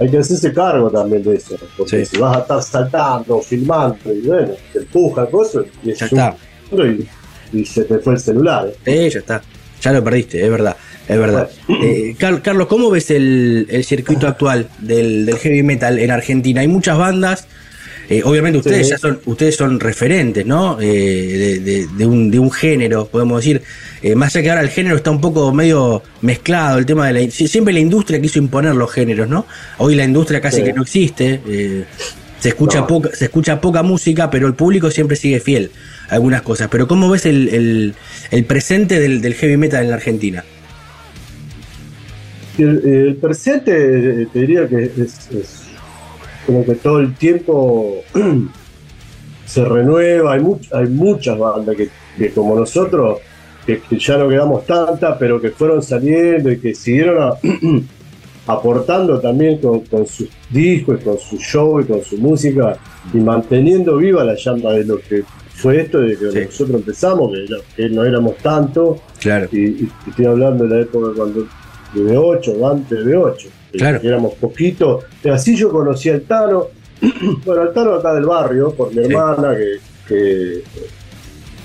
hay que hacerse cargo también de eso. Porque Sí. si vas a estar saltando, filmando, y bueno, te empuja cosas, y, es un y, y se te fue el celular. ¿eh? Ya está. Ya lo perdiste, es verdad. Es verdad. Eh, Car- Carlos, ¿cómo ves el, el circuito actual del, del heavy metal en Argentina? Hay muchas bandas. eh, obviamente ustedes Sí. ya son, ustedes son referentes, ¿no? Eh, de, de- de un, de un género, podemos decir. Eh, más allá que ahora el género está un poco medio mezclado, el tema de la... si- Siempre la industria quiso imponer los géneros, ¿no? Hoy la industria casi Sí. que no existe. Se escucha, No. poca, se escucha poca música, pero el público siempre sigue fiel a algunas cosas. Pero ¿cómo ves el, el- el presente del, del heavy metal en la Argentina? El, el presente, eh, te diría que es, es como que todo el tiempo se renueva. Hay, much- hay muchas bandas que, que como nosotros, que, que ya no quedamos tantas, pero que fueron saliendo y que siguieron a- aportando también con, con sus discos, y con su show y con su música y manteniendo viva la llama de lo que fue esto de que Sí. nosotros empezamos, que, no éramos tanto Claro. y, y estoy hablando de la época cuando de B8, o antes de B8, que- Claro. que éramos poquitos. Así yo conocí al Tano, bueno, al Tano acá del barrio, por mi Sí. hermana, que, que,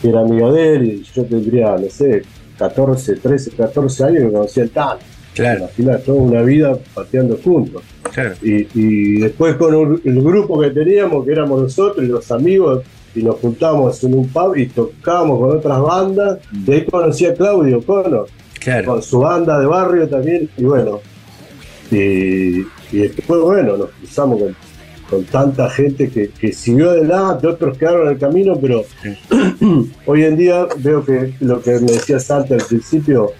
que era amiga de él, y yo tendría, no sé, 14, 13, 14 años que conocí al Tano. Claro, Imagina toda una vida pateando juntos. claro. Y, y después con un- el grupo que teníamos, que éramos nosotros y los amigos, y nos juntábamos en un pub y tocábamos con otras bandas, y ahí conocí a Claudio Cono, Claro. con su banda de barrio también, y bueno, y, y después, bueno, nos cruzamos con, con tanta gente que, que siguió adelante, otros quedaron en el camino, pero hoy en día veo que lo que me decías antes al principio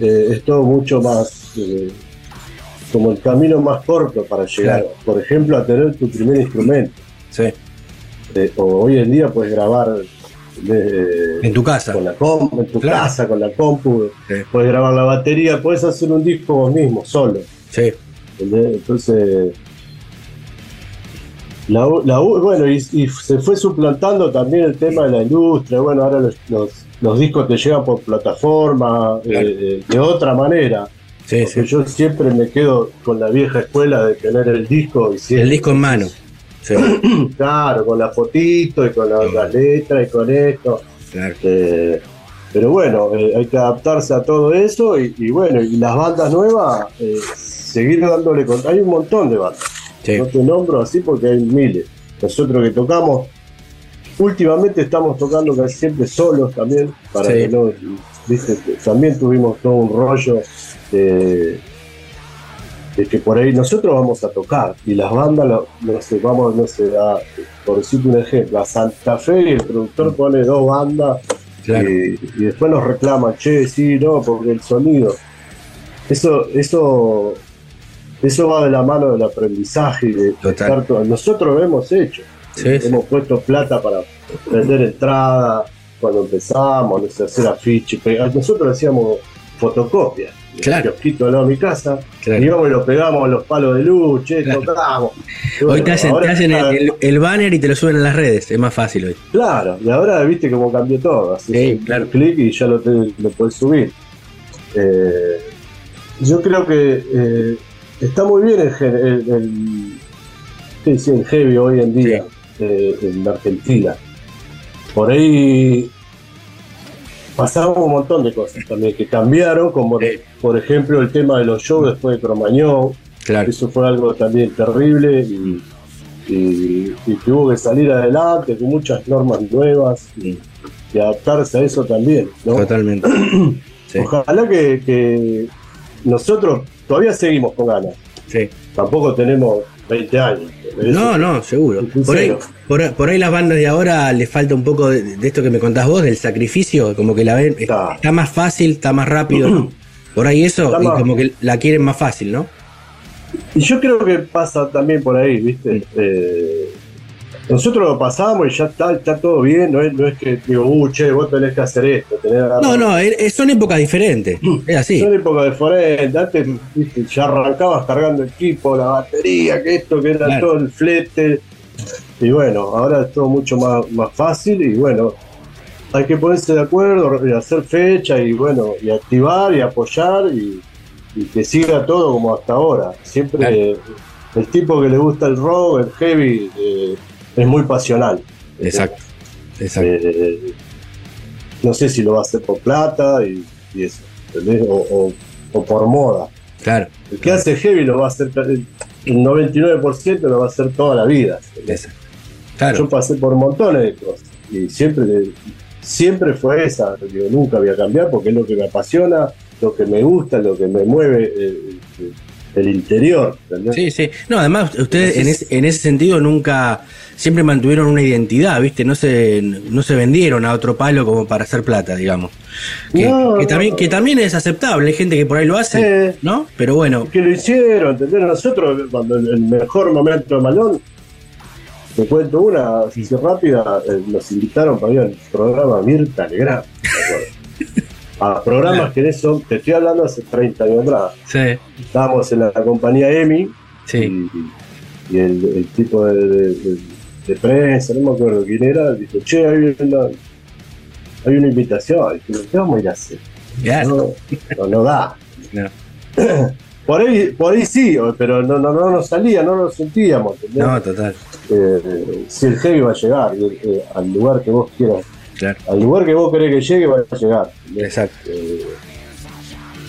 eh, es todo mucho más, eh, como el camino más corto para llegar, Claro. por ejemplo, a tener tu primer instrumento. Sí. Eh, o hoy en día puedes grabar de- En tu casa. con la compu, en tu Claro. casa, con la compu, Sí. puedes grabar la batería, puedes hacer un disco vos mismo, solo. Sí. ¿entendés? Entonces, la, la bueno, y, y se fue suplantando también el tema de la industria. Bueno, ahora los, los, los discos te llegan por plataforma, Claro. eh, eh, de otra manera. Sí, sí. yo siempre me quedo con la vieja escuela de tener el disco y siempre- El disco en mano. Sí, Claro, con la fotito y con la, Claro. la letra y con esto. claro. Eh, pero bueno, eh, hay que adaptarse a todo eso y, y bueno, y las bandas nuevas, seguir dándole con... Hay un montón de bandas. Sí. No te nombro así porque hay miles. Nosotros que tocamos, últimamente estamos tocando casi siempre solos también, para Sí. que no, viste, también tuvimos todo un rollo de, de que por ahí nosotros vamos a tocar y las bandas, lo- no sé, vamos, no sé, a- por decirte un ejemplo, a Santa Fe y el productor pone dos bandas Claro. y, y después nos reclaman, che, sí, no, porque el sonido. Eso, eso, eso va de la mano del aprendizaje y de, de Total. estar todo- Nosotros lo hemos hecho. Sí, sí. Hemos puesto plata para vender entrada cuando empezamos, no sé, hacer afiche. Nosotros hacíamos fotocopias. Claro. Kiosquito al lado de mi casa. Claro. Íbamos y lo pegamos en los palos de luz, che, Claro. Hoy te hacen, te hacen el, el- el banner y te lo suben a las redes. Es más fácil hoy. Claro, y ahora viste cómo cambió todo. Sí, un claro. clic y ya lo, te- lo puedes subir. Eh, yo creo que eh, está muy bien el, el, el- sí, sí, el heavy hoy en día eh, en Argentina. Por ahí pasaron un montón de cosas también que cambiaron, como Sí. por ejemplo el tema de los shows después de Cromañón. Claro. Eso fue algo también terrible y, y- y tuvo que salir adelante con muchas normas nuevas y, y adaptarse a eso también. ¿no? Totalmente. Sí. Ojalá que, que nosotros todavía seguimos con ganas. Sí. Tampoco tenemos 20 años. No, no, seguro. Por ahí, por, por ahí las bandas de ahora les falta un poco de, de esto que me contás vos, del sacrificio, como que la ven, Está. está más fácil, está más rápido. Por ahí eso, Está y más- como que la quieren más fácil, ¿no? Y yo creo que pasa también por ahí, ¿viste? Eh, nosotros lo pasamos y ya está, está todo bien, no es, no es que digo, uh, che, vos tenés que hacer esto. Tenés que No, no, eh, son épocas diferentes. Es así. Son épocas diferentes, antes ¿viste? ya arrancabas cargando el equipo, la batería, que esto, que era Claro. todo el flete. Y bueno, ahora es todo mucho más, más fácil y bueno, hay que ponerse de acuerdo hacer fecha y bueno, y activar y apoyar y, y que siga todo como hasta ahora. Siempre Claro. eh, el tipo que le gusta el rock, el heavy, eh, es muy pasional. Exacto. Exacto. Eh, no sé si lo va a hacer por plata y, y eso, ¿entendés? O, o- o por moda. Claro. El que hace heavy lo va a hacer, el 99% lo va a hacer toda la vida. Exacto. Claro. Yo pasé por montones de cosas y siempre, siempre fue esa. Digo, nunca voy a cambiar porque es lo que me apasiona, lo que me gusta, lo que me mueve eh, eh, el interior. ¿entendés? Sí, sí. No, además, ustedes en, ese- en ese sentido nunca, siempre mantuvieron una identidad, ¿viste? No se, no se vendieron a otro palo como para hacer plata, digamos. Que, No, que también, que también es aceptable, hay gente que por ahí lo hace. ¿no? Pero bueno, que lo hicieron, ¿entendés? Nosotros, cuando el, el mejor momento de Malón, te cuento una así rápida, eh, nos invitaron para ir al programa Mirta Legrand. A programas que en eso, te estoy hablando hace 30 años atrás. sí, Estábamos en la compañía EMI sí. y, y el, el tipo de, de- de- de prensa, no me acuerdo quién era, dijo, che, hay una, hay una invitación, y ¿qué vamos a ir a hacer? Claro. No, no, no da. No. Por ahí, por ahí sí, pero no, no, no nos salía, no lo sentíamos. ¿entendés? No, total. Eh, si el heavy va a llegar eh, al lugar que vos quieras, Claro. al lugar que vos querés que llegue, va a llegar. Exacto. Eh,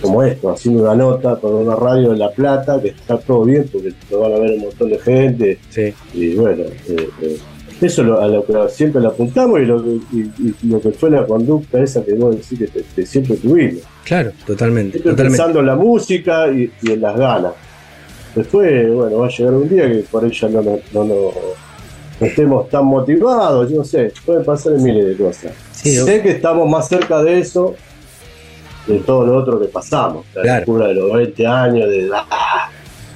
como esto, haciendo una nota con una radio de La Plata, que está todo bien porque lo van a ver un montón de gente. Sí. Y bueno, eh, eh, eso lo- a lo que siempre le apuntamos y lo, que, y- y lo que fue la conducta esa que vos decís que, te- que siempre tuvimos. Claro, totalmente. Siempre totalmente. pensando en la música y, y en las ganas. Después, bueno, va a llegar un día que por ahí ya no, no, no- no estemos tan motivados, yo no sé, pueden pasar miles de cosas. Sí, sé que estamos más cerca de eso, de todo lo otro que pasamos. La Claro. locura de los 20 años, de, ah,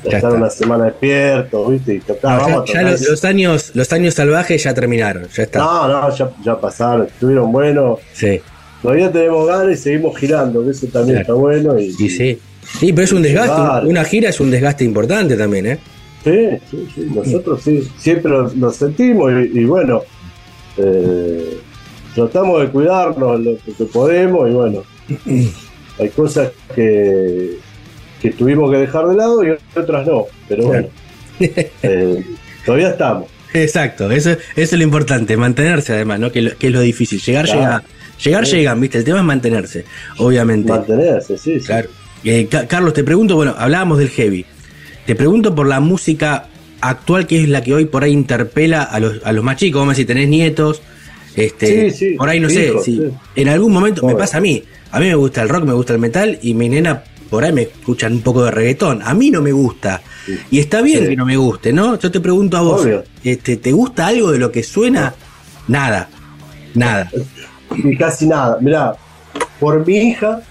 de estar está. una semana despierto, ¿viste? Y tocar, No, vamos ya, a tocar. los, los años, los años salvajes ya terminaron, ya está. No, no, ya, ya pasaron, estuvieron buenos. Sí. Todavía tenemos ganas y seguimos girando, que eso también Claro. está bueno. Y, Y sí. Sí, pero es un desgaste. Una gira es un desgaste importante también, ¿eh? Sí, sí, sí, nosotros sí, siempre lo, lo sentimos y, y bueno, eh, tratamos de cuidarnos lo que podemos y bueno, hay cosas que, que tuvimos que dejar de lado y otras no, pero bueno, eh, todavía estamos. Exacto, eso, eso es lo importante, mantenerse además, ¿no? Que, lo- que es lo difícil. Llegar, Claro. llega. Llegar, Sí. llegan, ¿viste? El tema es mantenerse, obviamente. Mantenerse, sí, sí. Claro. Eh, Ca- Carlos, te pregunto, bueno, hablábamos del heavy. Te pregunto por la música actual, que es la que hoy por ahí interpela a los, a los más chicos. Vamos a decir, tenés nietos. Este, Sí, sí, por ahí no sé, si sí. en algún momento me pasa a mí. A mí me gusta el rock, me gusta el metal y mi nena por ahí me escuchan un poco de reggaetón. A mí no me gusta. Y está bien que no me guste, ¿no? Yo te pregunto a vos, Obvio. este, ¿te gusta algo de lo que suena? Nada. Nada. Y casi nada. Mirá, por mi hija,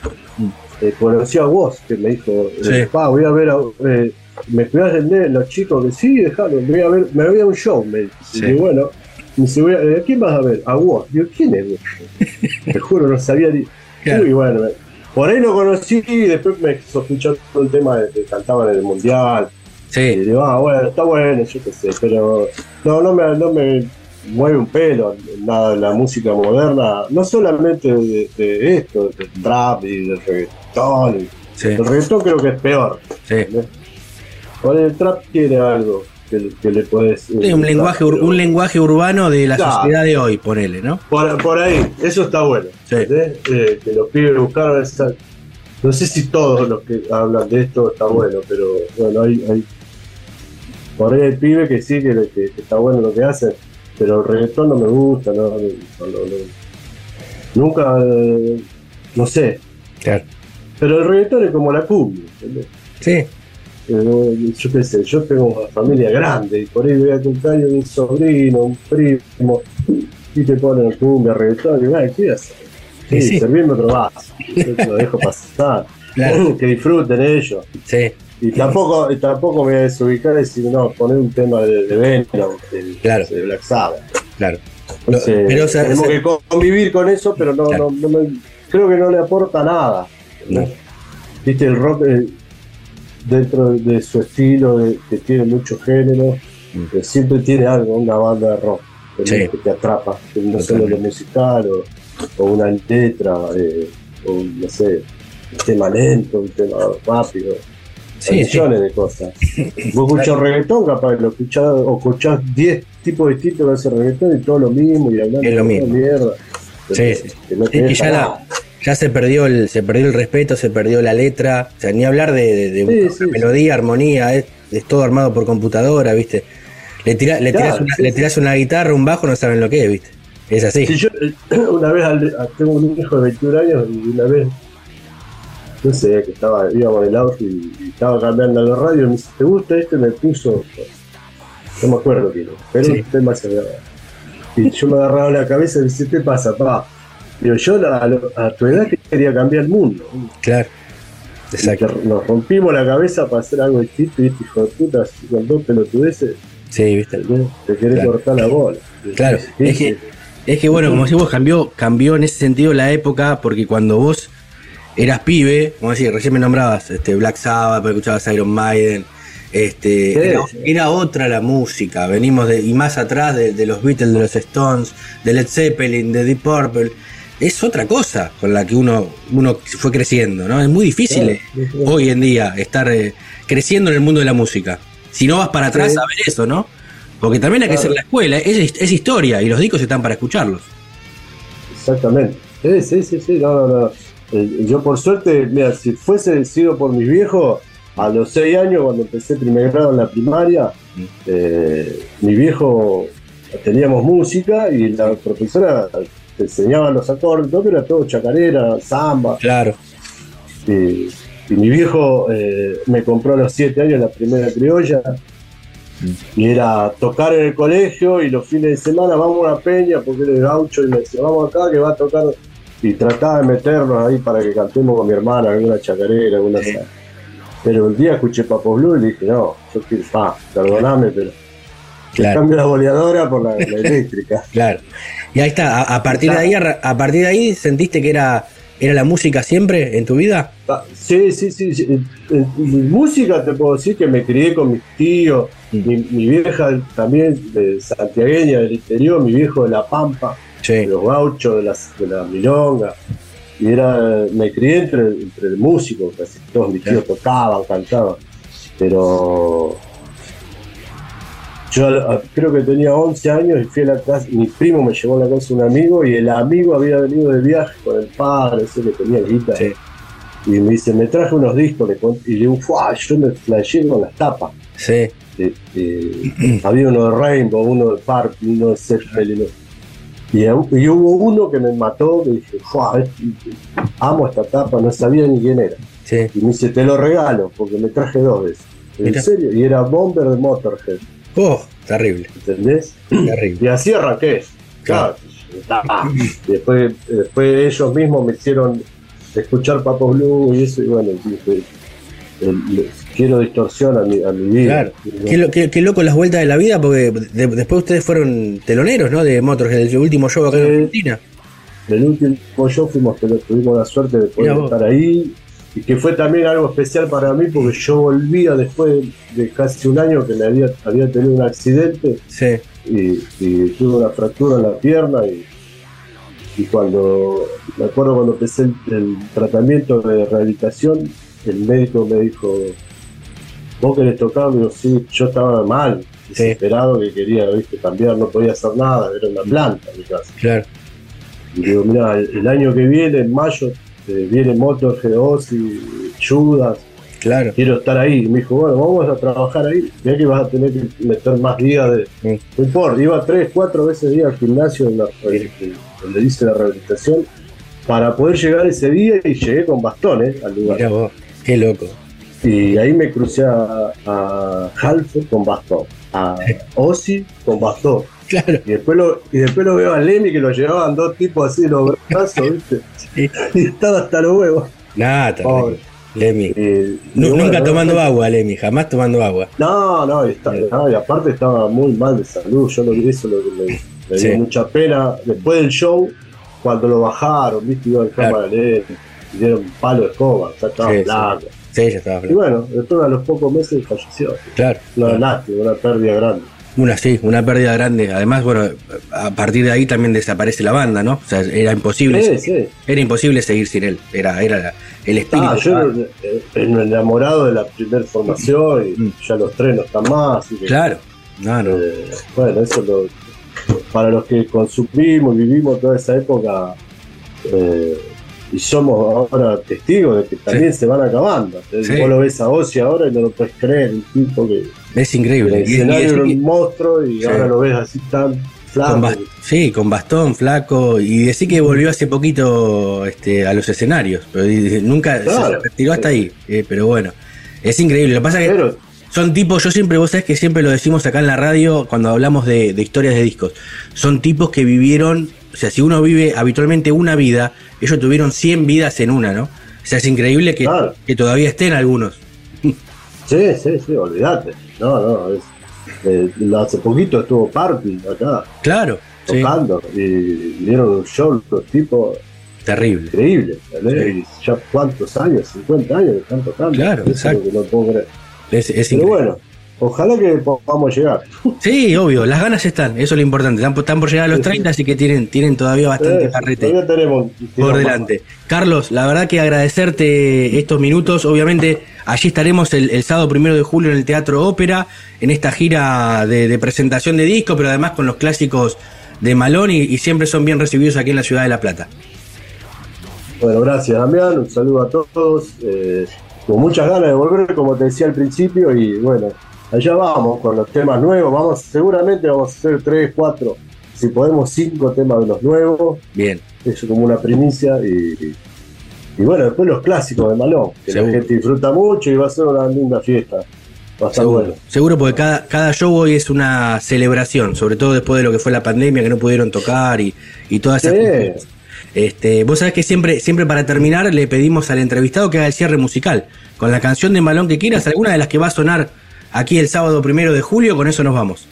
eh, conocí a vos, que me dijo, eh, pa, voy a ver, a, eh, me del nene, los chicos, que sí, dejalo, voy a ver, me voy a un show, me. Sí. Y bueno, me dice, voy a, eh, ¿a quién vas a ver? A vos. Digo, ¿quién es vos? Te juro, no sabía ni. Claro. Y bueno, por ahí lo conocí y después me escuchar todo el tema de que cantaban en el mundial. Y Sí, digo, ah, bueno, está bueno, yo qué sé, pero no, no me, no me mueve un pelo nada de la música moderna, no solamente de, de esto, del trap y del reggaetón. y- sí, El reggaetón creo que es peor. sí. Por ahí el trap tiene algo que, le- que le puedes. Sí, un lenguaje, ur- un lenguaje urbano de la Claro. sociedad de hoy, ponele, ¿no? Por, por ahí, eso está bueno. Sí. Eh, que los pibes buscaron esa. No sé si todos los que hablan de esto está bueno, pero bueno, hay. hay por ahí hay pibes que sí, que, que- que está bueno lo que hacen, pero el reggaetón no me gusta, no, no- no- no- nunca. eh, no sé. Claro. Pero el reggaetón es como la cumbia, ¿entendés? Sí, Eh, yo qué sé, yo tengo una familia grande y por ahí voy a cumpleaños de un sobrino, un primo, y te ponen cumbia, reggaetón, y bueno, ¿qué haces? Sí, sí. servirme otro vaso, yo te lo dejo pasar, Claro. que disfruten ellos. sí. Y tampoco, y tampoco me voy a desubicar y decir, no, poner un tema de, de Venom, de, Claro. de Black Sabbath. Claro. Entonces, pero, o sea, tenemos que convivir con eso, pero no, Claro. no, no me- creo que no le aporta nada. No. Viste, el rock eh, dentro de su estilo, de- que tiene muchos géneros, Mm. que siempre tiene algo, una banda de rock que, Sí. que te atrapa, no solo lo musical o, o una letra, eh, o no sé, un tema lento, un tema rápido. Sí. millones de cosas. Vos escuchás reggaetón, capaz lo escuchás, o escuchás 10 tipos distintos de ese reggaetón y todo lo mismo y hablando Es lo de mismo. mierda. Sí. Que no deja ya, la-. Ya se perdió el se perdió el respeto, se perdió la letra, o sea, ni hablar de, de- de Sí, una sí, melodía, armonía, es, es todo armado por computadora, ¿viste? Le, tira- le, Claro, tirás una, sí, le tirás una guitarra, un bajo, no saben lo que es, ¿viste? Es así. Si yo una vez tengo un hijo de 21 años y una vez, no sé, que estaba, íbamos en el auto y, y estaba cambiando la radio y me dice, ¿te gusta este? Me puso, no me acuerdo quién, pero un tema se Y yo me agarraba la cabeza y me dice, ¿qué pasa, pa? Digo, yo a, lo- a tu edad quería cambiar el mundo. Claro. Exacto. nos rompimos la cabeza para hacer algo distinto y este hijo de puta, con dos pelotudeces, Sí, ¿viste? te querés Claro. cortar la bola. Claro, es que, es que bueno, como si vos cambió, cambió en ese sentido la época, porque cuando vos eras pibe, como decir, recién me nombrabas este Black Sabbath, pero escuchabas Iron Maiden, este, Sí, era, sí. era otra la música, venimos de, y más atrás de, de los Beatles, de los Stones, de Led Zeppelin, de Deep Purple, es otra cosa con la que uno, uno fue creciendo, ¿no? Es muy difícil eh, sí, sí. hoy en día estar eh, creciendo en el mundo de la música. Si no vas para atrás a ver eso, ¿no? Porque también hay que Claro. hacer la escuela, es, es historia y los discos están para escucharlos. Exactamente. Sí, sí, sí, sí, no, no, no. Eh, Yo por suerte, mira, si fuese sido por mis viejos, a los seis años, cuando empecé primer grado en la primaria, Mm. eh, mi viejo teníamos música y la profesora te enseñaba los acordes, todo, pero era todo chacarera, samba. Claro. Y, y mi viejo eh, me compró a los siete años la primera criolla. Y era tocar en el colegio y los fines de semana vamos a una peña porque él es gaucho y me decía, vamos acá que va a tocar. Y trataba de meternos ahí para que cantemos con mi hermana alguna chacarera, alguna Sí. Pero el día escuché Papo Blue y le dije, no, yo quiero, pa, perdoname, pero Claro. cambio la boleadora por la, la eléctrica. Claro. Y ahí está, a, a partir de ahí, a, a partir de ahí, ¿sentiste que era, era la música siempre en tu vida? Ah, Sí, sí, sí. sí. En- en música te puedo decir que me crié con mis tíos, Mm. mi, mi vieja también de santiagueña del interior, mi viejo de La Pampa, de los gauchos, de, las, de la milonga. Y era, me crié entre, entre músicos, casi todos mis tíos tocaban, cantaban. Pero yo creo que tenía 11 años y fui a la casa, mi primo me llevó a la casa un amigo y el amigo había venido de viaje con el padre, ese que tenía guita. Sí. Y me dice, me traje unos discos, le y le digo, ¡fua! yo me flashé con las tapas. Sí. Eh, eh, había uno de Rainbow, uno de Park, uno de Zeppelin. Y, y hubo uno que me mató, que dije, ¡fua! este- amo esta tapa, no sabía ni quién era. Sí. Y me dice, te lo regalo, porque me traje dos veces. ¿En Mira. serio? Y era Bomber de Motorhead, Oh, terrible, ¿entendés? terrible. Y así arranqué. Claro. Y después, después ellos mismos me hicieron escuchar Papo Blue y eso, y bueno, dije, quiero distorsión a mi, a mi vida. Claro. Qué, lo- qué- qué loco las vueltas de la vida, porque de- después ustedes fueron teloneros, ¿no? De Motorhead, el último show acá en Sí. Argentina. El último show fuimos, tuvimos la suerte de poder estar ahí. Y que fue también algo especial para mí porque yo volvía después de casi un año que me había, había tenido un accidente Sí. y, y tuve una fractura en la pierna y, y cuando me acuerdo cuando empecé el, el tratamiento de rehabilitación el médico me dijo vos querés tocar digo sí yo estaba mal desesperado que quería ¿viste? cambiar no podía hacer nada era una planta mi casa Claro. y digo mira el, el año que viene en mayo eh, viene Motorhead Ozzy Judas Claro. quiero estar ahí. Y me dijo, bueno, vamos a trabajar ahí. Ya que vas a tener que meter más días de. Sí. No importa, iba tres, cuatro veces día al gimnasio en la- donde hice la rehabilitación para poder llegar ese día y llegué con bastones al lugar. Mirá vos, qué loco. Y ahí me crucé a, a Halford con bastón, a Ozzy con bastón. Claro. Y después, lo, y después lo veo a Lemmy que lo llevaban dos tipos así de los brazos, ¿viste? Sí. Y estaba hasta los huevos. Nada. Lemmy. Nunca bueno, tomando agua, Lemmy, jamás tomando agua. No, no, y, está- no, y aparte estaba muy mal de salud. Yo lo vi eso, lo, me, me Sí. dio mucha pena. Después del show, cuando lo bajaron, viste, iba en Claro. cámara y dieron palo de escoba, ya estaba Sí, sí. blanco. Sí, ya estaba Y bueno, después a los pocos meses falleció. Claro. Una lástima, una pérdida grande. Una sí, una pérdida grande. Además, bueno, a partir de ahí también desaparece la banda, ¿no? O sea, era imposible. Sí, sí. Era imposible seguir sin él. Era, era el espíritu. Ah, yo era, enamorado de la primera formación y Mm. ya los tres no están más. así que, Claro. No, no. eh, bueno, eso lo, para los que consumimos, vivimos toda esa época eh, y somos ahora testigos de que también se van acabando. Vos lo ves a Ozzy ahora y no lo puedes creer, un tipo que Es increíble. el Y- y escenario es- era un monstruo y Sí. ahora lo ves así tan con flaco. sí, con bastón, flaco. Y decir que volvió hace poquito este, a los escenarios. Pero nunca Claro. se retiró hasta ahí. eh, pero bueno, es increíble. Lo que pasa es que Pero Son tipos, yo siempre, vos sabés que siempre lo decimos acá en la radio cuando hablamos de, de historias de discos. Son tipos que vivieron, o sea, si uno vive habitualmente una vida, ellos tuvieron 100 vidas en una, ¿no? O sea, es increíble que, Claro. que todavía estén algunos. Sí, sí, sí, olvídate. No, no, es, eh, hace poquito estuvo Party acá Claro, sí, tocando y dieron un show los tipos terrible. increíble. Y ya cuántos años, 50 años que están tocando. Claro, Eso es lo exacto. que no puedo creer. Es, es Pero increíble. bueno, ojalá que podamos llegar. Sí, obvio, las ganas están, eso es lo importante. Están, por- están por llegar a los 30, así que tienen, tienen todavía bastante Eh, carrete. todavía tenemos por delante. Carlos, la verdad que agradecerte estos minutos. Obviamente, allí estaremos el, el sábado primero de julio en el Teatro Ópera, en esta gira de, de presentación de disco, pero además con los clásicos de Malón y, y siempre son bien recibidos aquí en la ciudad de La Plata. Bueno, gracias Damián, un saludo a todos. eh, con muchas ganas de volver, como te decía al principio, y bueno, allá vamos con los temas nuevos. Vamos, seguramente vamos a hacer tres, cuatro, si podemos cinco temas de los nuevos. Bien, Eso como una primicia y, y bueno, después los clásicos de Malón, que Seguro. la gente disfruta mucho y va a ser una linda fiesta. Va a estar seguro. bueno. Seguro porque cada, cada show hoy es una celebración, sobre todo después de lo que fue la pandemia, que no pudieron tocar y, y todas esas Sí. cosas. Este, vos sabés que siempre, siempre para terminar le pedimos al entrevistado que haga el cierre musical. Con la canción de Malón que quieras, alguna de las que va a sonar aquí el sábado primero de julio, con eso nos vamos.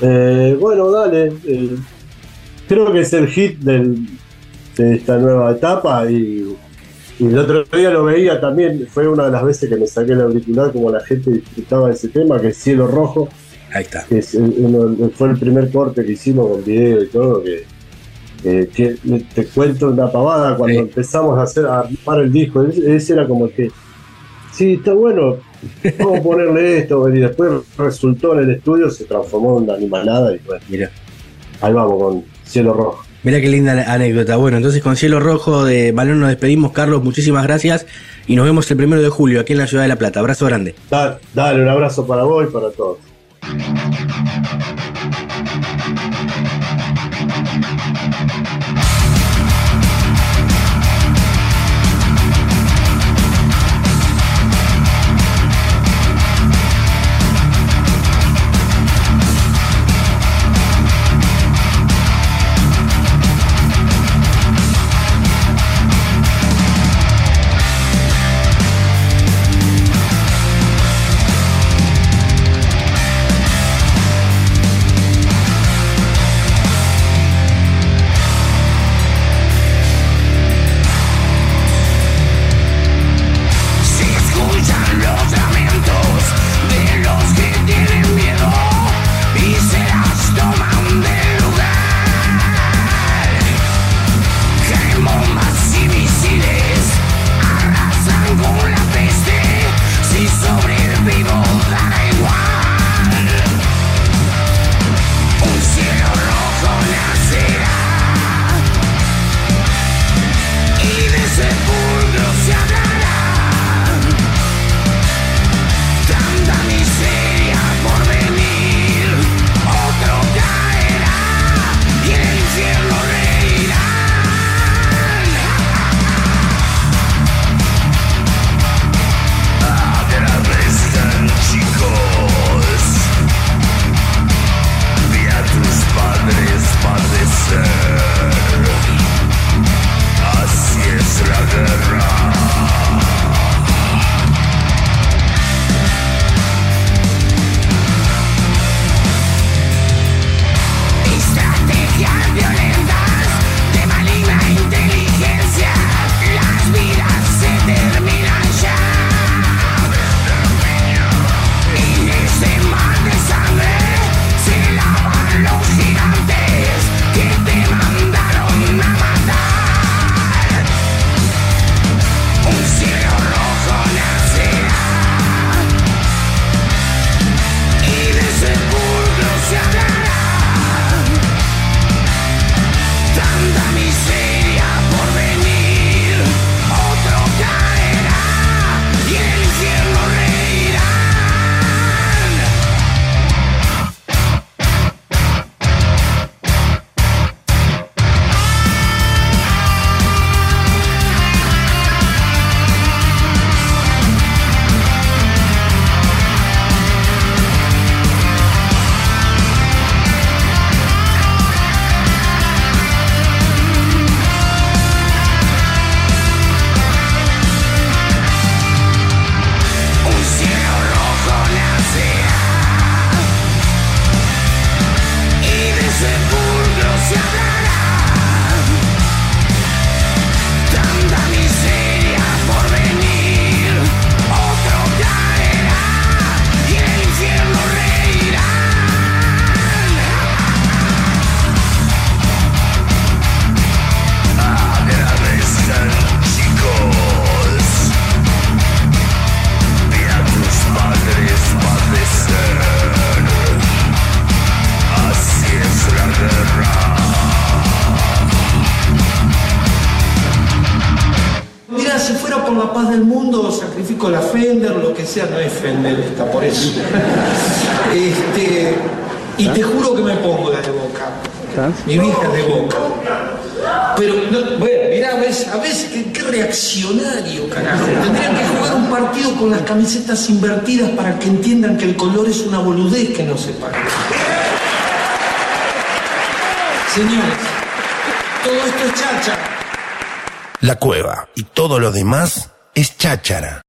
Eh, bueno, dale. eh, creo que es el hit del- de esta nueva etapa y, y el otro día lo veía también. Fue una de las veces que me saqué el auricular como la gente disfrutaba de ese tema, que es Cielo Rojo, Ahí está. que es el- uno- fue el primer corte que hicimos con video y todo. Que, que te cuento una pavada cuando Sí. empezamos a hacer a armar el disco. Ese ese era como que, sí, está bueno. Vamos a ponerle esto, y después resultó en el estudio, se transformó en una animalada y bueno, Mira. Ahí vamos con Cielo Rojo. Mira qué linda anécdota. Bueno, entonces con Cielo Rojo de Malón nos despedimos. Carlos, muchísimas gracias. Y nos vemos el primero de julio aquí en la ciudad de La Plata. Abrazo grande. Da- dale un abrazo para vos y para todos. Invertidas para que entiendan que el color es una boludez que no se paga. Señores, todo esto es chacha. La cueva y todo lo demás es cháchara.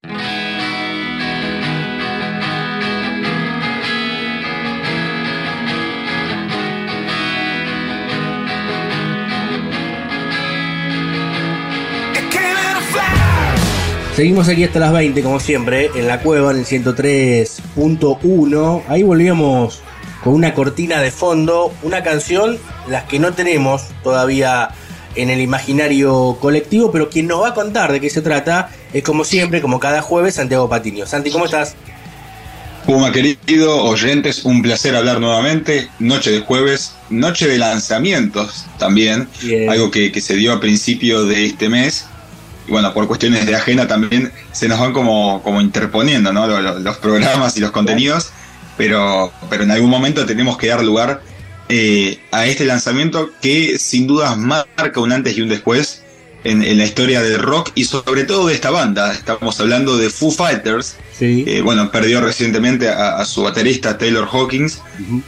Seguimos aquí hasta las 20, como siempre, en la cueva, en el 103.1. Ahí volvíamos con una cortina de fondo, una canción, las que no tenemos todavía en el imaginario colectivo, pero quien nos va a contar de qué se trata es, como siempre, como cada jueves, Santiago Patiño. Santi, ¿cómo estás? Puma querido, oyentes, un placer hablar nuevamente. Noche de jueves, noche de lanzamientos también, Bien. algo que, que se dio a principio de este mes. Y bueno, por cuestiones de agenda también se nos van como, como interponiendo ¿no? Lo- lo- los, programas y los contenidos, pero, pero en algún momento tenemos que dar lugar eh, a este lanzamiento que sin dudas marca un antes y un después en, en la historia del rock y sobre todo de esta banda. Estamos hablando de Foo Fighters, Sí. eh, bueno, perdió recientemente a, a su baterista Taylor Hawkins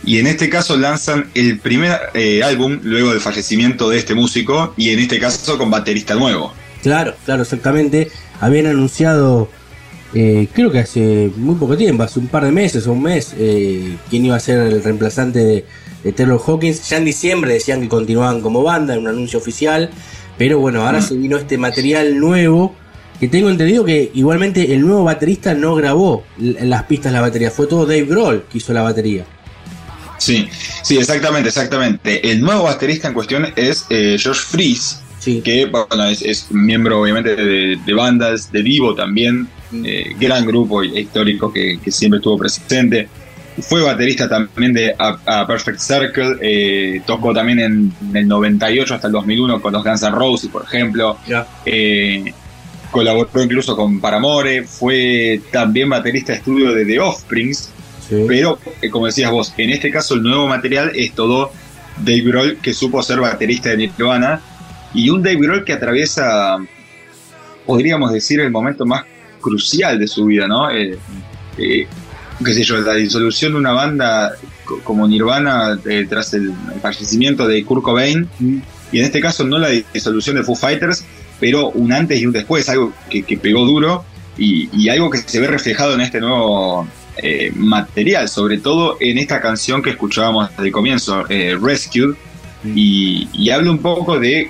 y en este caso lanzan el primer eh, álbum luego del fallecimiento de este músico y en este caso con baterista nuevo. Claro, claro, exactamente. Habían anunciado, eh, creo que hace muy poco tiempo, hace un par de meses o un mes, eh, quién iba a ser el reemplazante de, de Taylor Hawkins. Ya en diciembre decían que continuaban como banda, en un anuncio oficial. Pero bueno, ahora se vino este material nuevo. Que tengo entendido que igualmente el nuevo baterista no grabó las pistas de la batería, fue todo Dave Grohl que hizo la batería. Sí, sí, exactamente, exactamente. El nuevo baterista en cuestión es eh, Josh Fries, Sí. que bueno, es, es miembro obviamente de, de bandas, de Vivo también, eh, gran grupo histórico que, que siempre estuvo presente. Fue baterista también de A, A Perfect Circle, eh, tocó también en, en el 98 hasta el 2001 con los Guns N' Roses, por ejemplo. Eh, colaboró incluso con Paramore, fue también baterista de estudio de The Offsprings, Sí. pero como decías vos, en este caso el nuevo material es todo Dave Grohl que supo ser baterista de Nirvana y un Dave Grohl que atraviesa, podríamos decir, el momento más crucial de su vida, ¿no? Eh, eh, qué sé yo, la disolución de una banda co- como Nirvana eh, tras el, fallecimiento de Kurt Cobain y en este caso no la disolución de Foo Fighters, pero un antes y un después, algo que, pegó duro y, algo que se ve reflejado en este nuevo eh, material, sobre todo en esta canción que escuchábamos desde el comienzo, eh, Rescued, y, y habla un poco de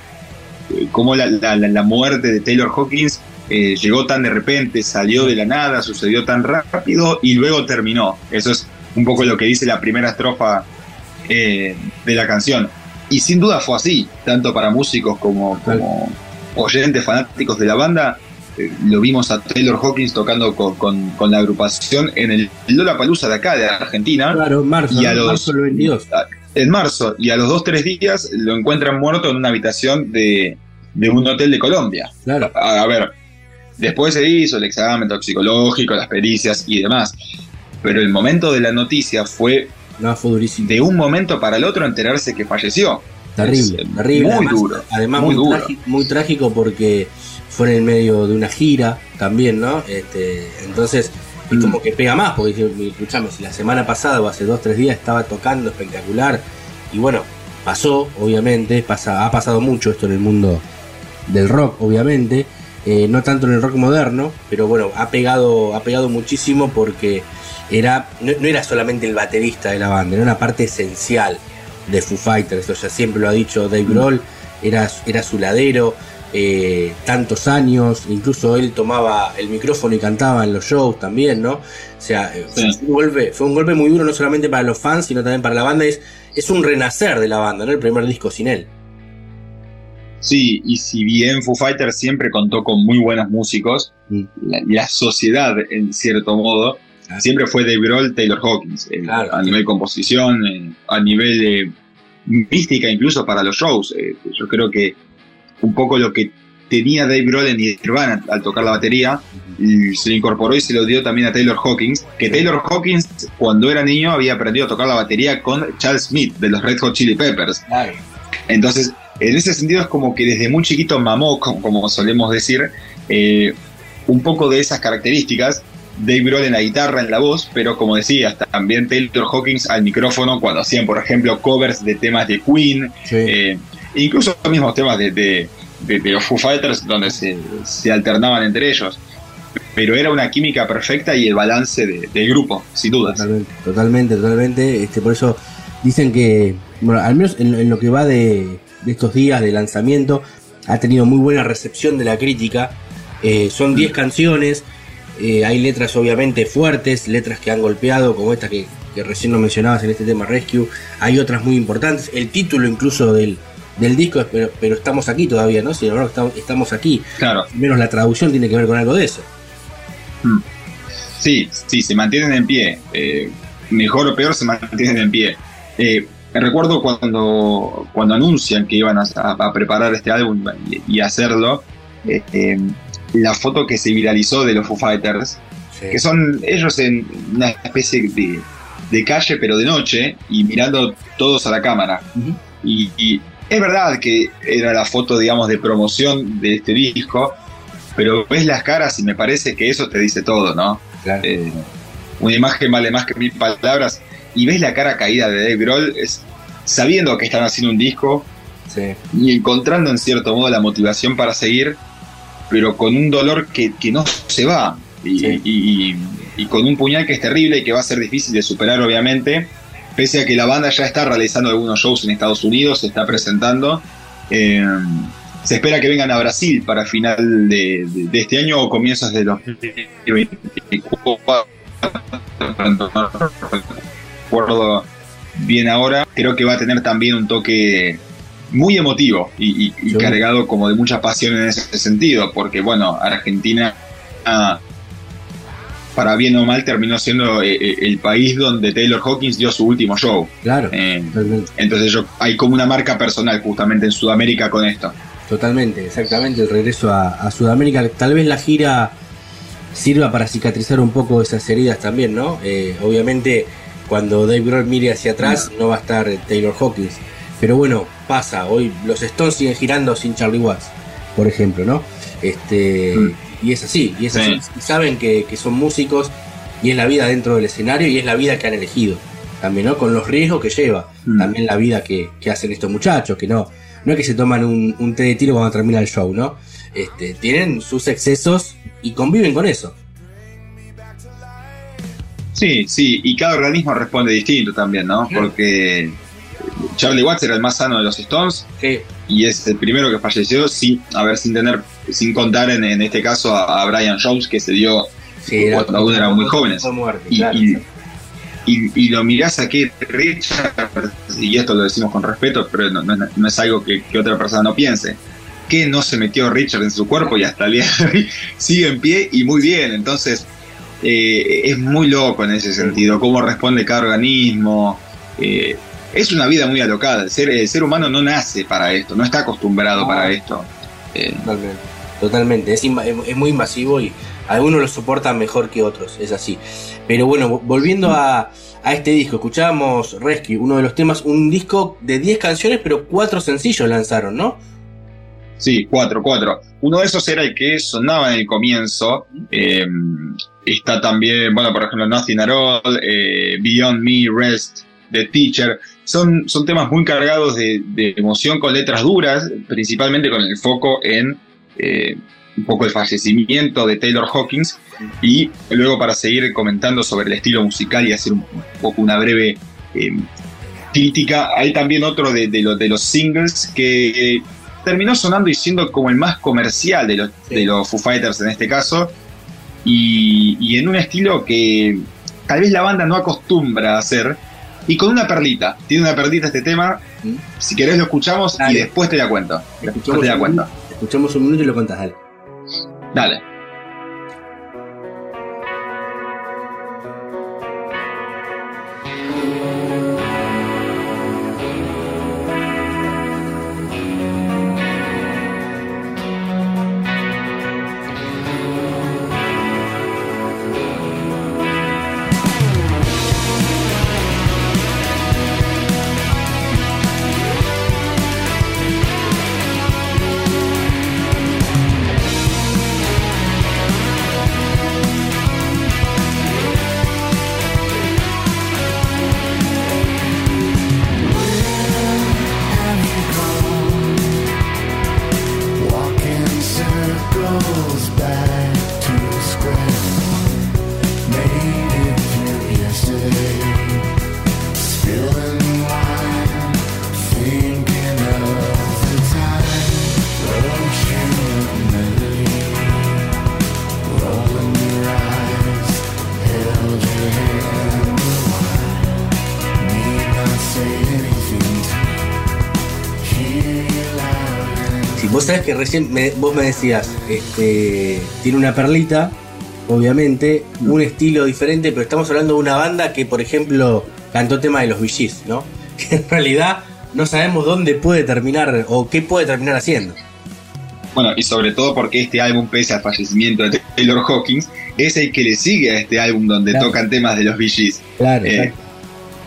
cómo la, la- la- muerte de Taylor Hawkins eh, llegó tan de repente, salió de la nada, sucedió tan rápido y luego terminó. Eso es un poco lo que dice la primera estrofa eh, de la canción. Y sin duda fue así, tanto para músicos como, como oyentes fanáticos de la banda. eh, lo vimos a Taylor Hawkins tocando con, con- con la agrupación en el Lollapalooza de acá, de Argentina. Claro, marzo, Y a los- marzo del 22. En marzo, y a los dos, tres días lo encuentran muerto en una habitación de, de un hotel de Colombia. Claro. A, a ver, después se hizo el examen toxicológico, las pericias y demás. Pero el momento de la noticia fue No, fue durísimo. de un momento para el otro enterarse que falleció. Terrible, Es, terrible. Muy además, duro. Además, muy muy, duro. trágico, muy trágico porque fue en el medio de una gira también, ¿no? Este, entonces, y Mm. como que pega más, porque dice, escuchame, si la semana pasada o hace dos, tres días estaba tocando espectacular, y bueno, pasó, obviamente, pasa, ha pasado mucho esto en el mundo del rock, obviamente, eh, no tanto en el rock moderno, pero bueno, ha pegado, ha pegado muchísimo porque era, no, no era solamente el baterista de la banda, era una parte esencial de Foo Fighters, o sea, siempre lo ha dicho Dave Grohl, era, era su ladero, eh, tantos años, incluso él tomaba el micrófono y cantaba en los shows también, ¿no? O sea, eh, Sí. fue, un golpe, fue un golpe muy duro no solamente para los fans, sino también para la banda, es, es un renacer de la banda, ¿no? El primer disco sin él. Sí, y si bien Foo Fighters siempre contó con muy buenos músicos, Mm. la, la sociedad, en cierto modo, Claro. siempre fue Dave Grohl, Taylor Hawkins, eh, Claro. a nivel composición, eh, a nivel de mística incluso para los shows. eh, yo creo que un poco lo que tenía Dave Grohl en Nirvana al tocar la batería y se lo incorporó y se lo dio también a Taylor Hawkins, que Taylor Hawkins cuando era niño había aprendido a tocar la batería con Charles Smith de los Red Hot Chili Peppers. Entonces, en ese sentido es como que desde muy chiquito mamó, como, solemos decir, eh, un poco de esas características. Dave Grohl en la guitarra, en la voz, pero como decías, también Taylor Hawkins al micrófono cuando hacían, por ejemplo, covers de temas de Queen, eh, incluso los mismos temas de, de, de- de los Foo Fighters donde se, se alternaban entre ellos. Pero era una química perfecta y el balance de- del grupo, sin dudas. Totalmente, totalmente, totalmente. Este, por eso dicen que, bueno, al menos en, lo- en lo que va de, de estos días de lanzamiento, ha tenido muy buena recepción de la crítica. Eh, son 10 canciones, eh, hay letras obviamente fuertes, letras que han golpeado, como esta que, que recién lo mencionabas en este tema Rescue. Hay otras muy importantes, el título incluso del, del disco, pero, pero estamos aquí todavía, ¿no? Si no, estamos, estamos aquí. Claro. Menos la traducción tiene que ver con algo de eso. Sí, sí, se mantienen en pie. Eh, mejor o peor, se mantienen en pie. Eh, recuerdo cuando, cuando anuncian que iban a, a preparar este álbum y, y hacerlo, eh, eh, la foto que se viralizó de los Foo Fighters, que son ellos en una especie de, de calle, pero de noche, y mirando todos a la cámara. y, y es verdad que era la foto, digamos, de promoción de este disco, pero ves las caras y me parece que eso te dice todo, ¿no? Eh, una imagen vale más que mil palabras. Y ves la cara caída de Dave Grohl es, sabiendo que están haciendo un disco y encontrando en cierto modo la motivación para seguir, pero con un dolor que, que no se va. Y, y- y- y con un puñal que es terrible y que va a ser difícil de superar, obviamente. Pese a que la banda ya está realizando algunos shows en Estados Unidos, se está presentando. Eh, se espera que vengan a Brasil para final de, de- de este año o comienzos de 2024. No recuerdo bien ahora. Creo que va a tener también un toque muy emotivo y, y- y cargado como de mucha pasión en ese sentido, porque bueno, Argentina, ah, para bien o mal, terminó siendo eh, eh, el país donde Taylor Hawkins dio su último show. Claro. Eh, entonces yo, hay como una marca personal justamente en Sudamérica con esto. Totalmente, exactamente, el regreso a, a Sudamérica. Tal vez la gira sirva para cicatrizar un poco esas heridas también, ¿no? Eh, obviamente, cuando Dave Grohl mire hacia atrás, no va a estar Taylor Hawkins. Pero bueno, pasa. Hoy los Stones siguen girando sin Charlie Watts, por ejemplo, ¿no? Este, Y es así, y es así. Y saben que, que son músicos y es la vida dentro del escenario y es la vida que han elegido. También, ¿no? Con los riesgos que lleva. También la vida que, que hacen estos muchachos, que no, no es que se toman un, un té de tiro cuando termina el show, ¿no? Este, tienen sus excesos y conviven con eso. Sí, sí, y cada organismo responde distinto también, ¿no? Porque Charlie Watts era el más sano de los Stones y es el primero que falleció sin, a ver, sin tener, sin contar en, en este caso a, a Brian Jones que se dio era- cuando aún eran muy jóvenes. muerte, y, claro. y- y- y lo mirás aquí, Richard, y esto lo decimos con respeto, pero no, no- no es algo que, que otra persona no piense. Que no se metió Richard en su cuerpo y hasta el día de hoy sigue en pie y muy bien. Entonces, eh, es muy loco en ese sentido, cómo responde cada organismo. eh, es una vida muy alocada. El ser, el ser humano no nace para esto, no está acostumbrado para esto. Eh, Totalmente. Totalmente. Es, muy invasivo y algunos lo soportan mejor que otros, es así. Pero bueno, vo- volviendo a, a este disco, escuchábamos Rescue, uno de los temas, un disco de 10 canciones, pero 4 sencillos lanzaron, ¿no? Sí, cuatro, cuatro. Uno de esos era el que sonaba en el comienzo. eh, está también, bueno, por ejemplo, Nothing at All, eh, Beyond Me, Rest, The Teacher. Son, son temas muy cargados de, de emoción con letras duras, principalmente con el foco en eh, un poco el fallecimiento de Taylor Hawkins. Y luego para seguir comentando sobre el estilo musical y hacer un, poco una breve eh, crítica, hay también otro de, de los- de los singles que terminó sonando y siendo como el más comercial de los, de los Foo Fighters en este caso, y, y en un estilo que tal vez la banda no acostumbra a hacer, y con una perlita. Tiene una perlita este tema, si querés lo escuchamos y después te la cuento. Después te la un, cuento. escuchamos un minuto y lo contás, dale. Dale. Vos sabés que recién me- vos me decías, este, tiene una perlita, obviamente, un estilo diferente, pero estamos hablando de una banda que, por ejemplo, cantó tema de los VGs, ¿no? Que en realidad no sabemos dónde puede terminar o qué puede terminar haciendo. Bueno, y sobre todo porque este álbum, pese al fallecimiento de Taylor Hawkins, es el que le sigue a este álbum donde Claro. tocan temas de los Gees. Claro, Eh,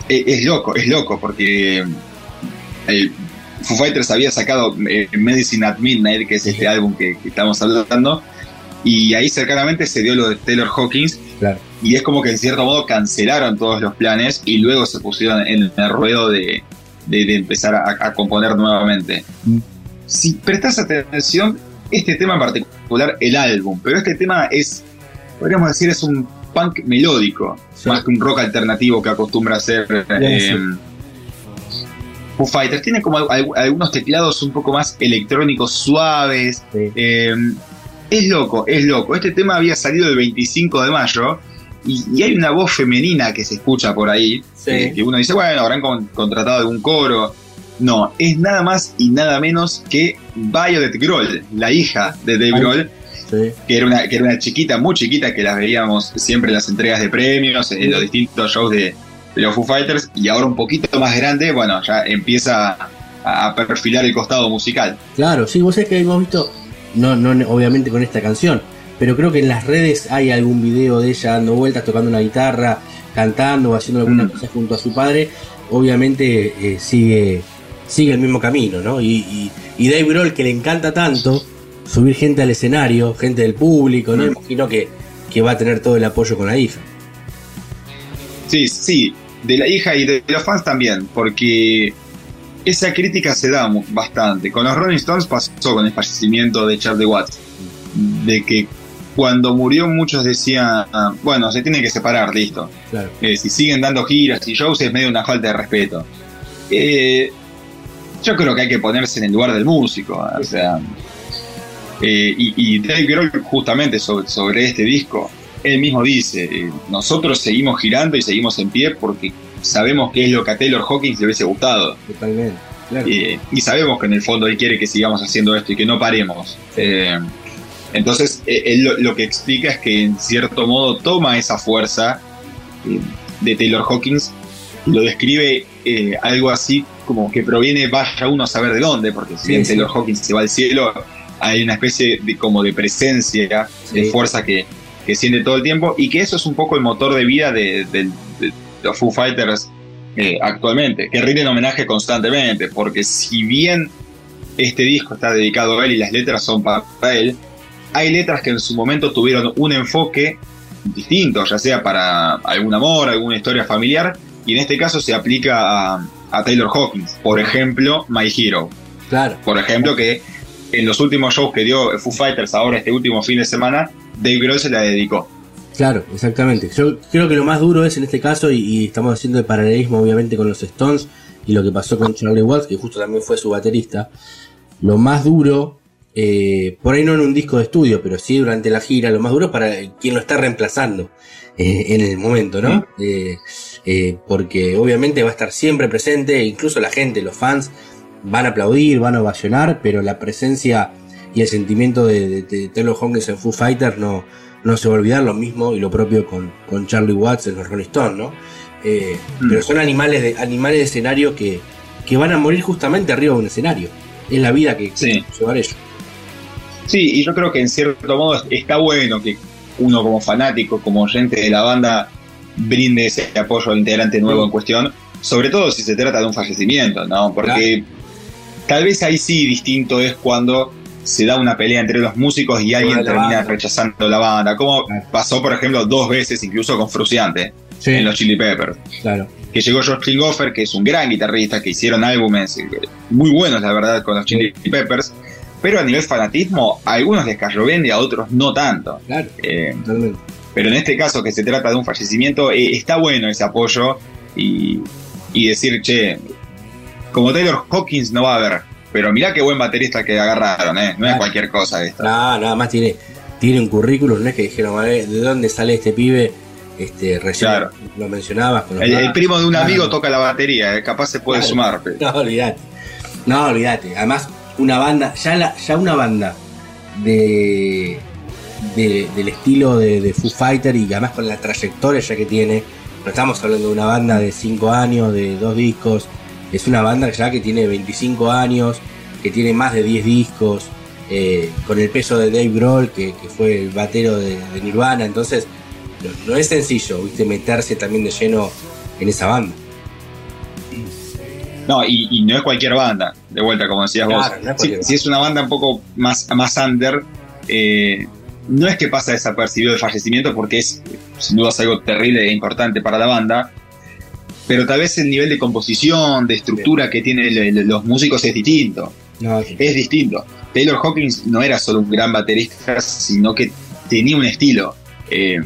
eh, es loco, es loco, porque el Foo Fighters había sacado eh, Medicine at Midnight, que es este álbum que, que estamos hablando, y ahí cercanamente se dio lo de Taylor Hawkins, Claro. y es como que en cierto modo cancelaron todos los planes y luego se pusieron en el ruedo de, de- de empezar a, a componer nuevamente. Si prestas atención, este tema en particular, el álbum, pero este tema es, podríamos decir, es un punk melódico, más que un rock alternativo que acostumbra a hacer eh, Foo Fighters. Tiene como al- algunos teclados un poco más electrónicos suaves. eh, es loco, es loco. Este tema había salido el 25 de mayo y, y hay una voz femenina que se escucha por ahí. eh, que uno dice, bueno, habrán con- contratado algún coro. No, es nada más y nada menos que Violet Grohl, la hija de Dave Ay. Grohl, que era, una, que era una chiquita, muy chiquita, que las veíamos siempre en las entregas de premios, en los distintos shows de, de los Foo Fighters, y ahora un poquito más grande, bueno, ya empieza a, a perfilar el costado musical. Claro, sí, vos sabés que hemos visto, no, no obviamente con esta canción, pero creo que en las redes hay algún video de ella dando vueltas, tocando una guitarra, cantando haciendo alguna cosa junto a su padre. Obviamente eh, sigue, sigue el mismo camino, ¿no? Y, y, y Dave Grohl, que le encanta tanto subir gente al escenario, gente del público, ¿no? Imagino que, que va a tener todo el apoyo con la hija. Sí, sí, de la hija y de los fans también, porque esa crítica se da bastante. Con los Rolling Stones pasó con el fallecimiento de Charlie Watts, de que cuando murió muchos decían, ah, bueno, se tiene que separar, listo. Claro. Eh, si siguen dando giras y shows es medio una falta de respeto. Eh, yo creo que hay que ponerse en el lugar del músico. O sea, eh, y, y Dave Grohl justamente sobre, sobre este disco, él mismo dice, eh, nosotros seguimos girando y seguimos en pie porque sabemos que es lo que a Taylor Hawkins le hubiese gustado. Totalmente. Claro. Eh, y sabemos que en el fondo él quiere que sigamos haciendo esto y que no paremos. Eh, entonces, él lo, lo que explica es que en cierto modo toma esa fuerza de Taylor Hawkins y lo describe algo así como que proviene, vaya uno a saber de dónde, porque si Sí, bien sí. Taylor Hawkins se va al cielo, hay una especie de como de presencia, de fuerza que, que siente todo el tiempo y que eso es un poco el motor de vida de, de- de los Foo Fighters eh, actualmente, que rinden homenaje constantemente, porque si bien este disco está dedicado a él y las letras son para él, hay letras que en su momento tuvieron un enfoque distinto, ya sea para algún amor, alguna historia familiar, y en este caso se aplica a, a Taylor Hawkins. Por ejemplo, My Hero. Claro. Por ejemplo, que en los últimos shows que dio Foo Fighters ahora este último fin de semana, Dave Grohl se la dedicó. Claro, exactamente. Yo creo que lo más duro es en este caso, y, y estamos haciendo el paralelismo obviamente con los Stones y lo que pasó con Charlie Watts, que justo también fue su baterista. Lo más duro, eh, por ahí no en un disco de estudio, pero sí durante la gira, lo más duro es para quien lo está reemplazando eh, en el momento, ¿no? Eh, eh, porque obviamente va a estar siempre presente, incluso la gente, los fans, van a aplaudir, van a ovacionar, pero la presencia y el sentimiento de, de, de Taylor Hawkins en Foo Fighters no, no se va a olvidar lo mismo y lo propio con, con Charlie Watts en los Rolling Stones, ¿no? Eh, Pero son animales de, animales de escenario que, que van a morir justamente arriba de un escenario. Es la vida que, que llevar ellos. Sí, y yo creo que en cierto modo está bueno que uno como fanático, como oyente de la banda, brinde ese apoyo al integrante nuevo en cuestión, sobre todo si se trata de un fallecimiento, ¿no? Porque tal vez ahí sí distinto es cuando se da una pelea entre los músicos y alguien termina banda. rechazando la banda, como pasó por ejemplo dos veces incluso con Fruciante en los Chili Peppers. Claro. Que llegó George Klinghoffer, que es un gran guitarrista, que hicieron álbumes eh, muy buenos, la verdad, con los Chili Peppers. Pero a nivel fanatismo, a algunos les cayó bien y a otros no tanto. Claro, Eh, pero en este caso, que se trata de un fallecimiento, eh, está bueno ese apoyo y, y decir, che, como Taylor Hawkins no va a haber, pero mirá qué buen baterista que agarraron, ¿eh? No es cualquier cosa esto. No, nada más tiene, tiene un currículum, no es que dijeron, "A ver, ¿de dónde sale este pibe? Este, recién Claro. lo mencionabas. con los El, primo de un Claro. amigo toca la batería, eh, capaz se puede Claro. sumar. pero- No, olvídate. No, olvídate. Además, una banda, ya, la, ya una banda de, de- del estilo de, de Foo Fighter y además con la trayectoria ya que tiene, no estamos hablando de una banda de 5 años, de dos discos, es una banda ya que tiene 25 años, que tiene más de 10 discos, eh, con el peso de Dave Grohl, que, que fue el batero de, de Nirvana, entonces no, no es sencillo, ¿viste? meterse también de lleno en esa banda. No, y, y no es cualquier banda, de vuelta, como decías Claro, vos. no Si, es una banda un poco más, más under, eh, no es que pasa desapercibido el fallecimiento, porque es sin duda es algo terrible e importante para la banda, pero tal vez el nivel de composición, de estructura que tienen los músicos es distinto. No, Es distinto. Taylor Hawkins no era solo un gran baterista, sino que tenía un estilo. Eh,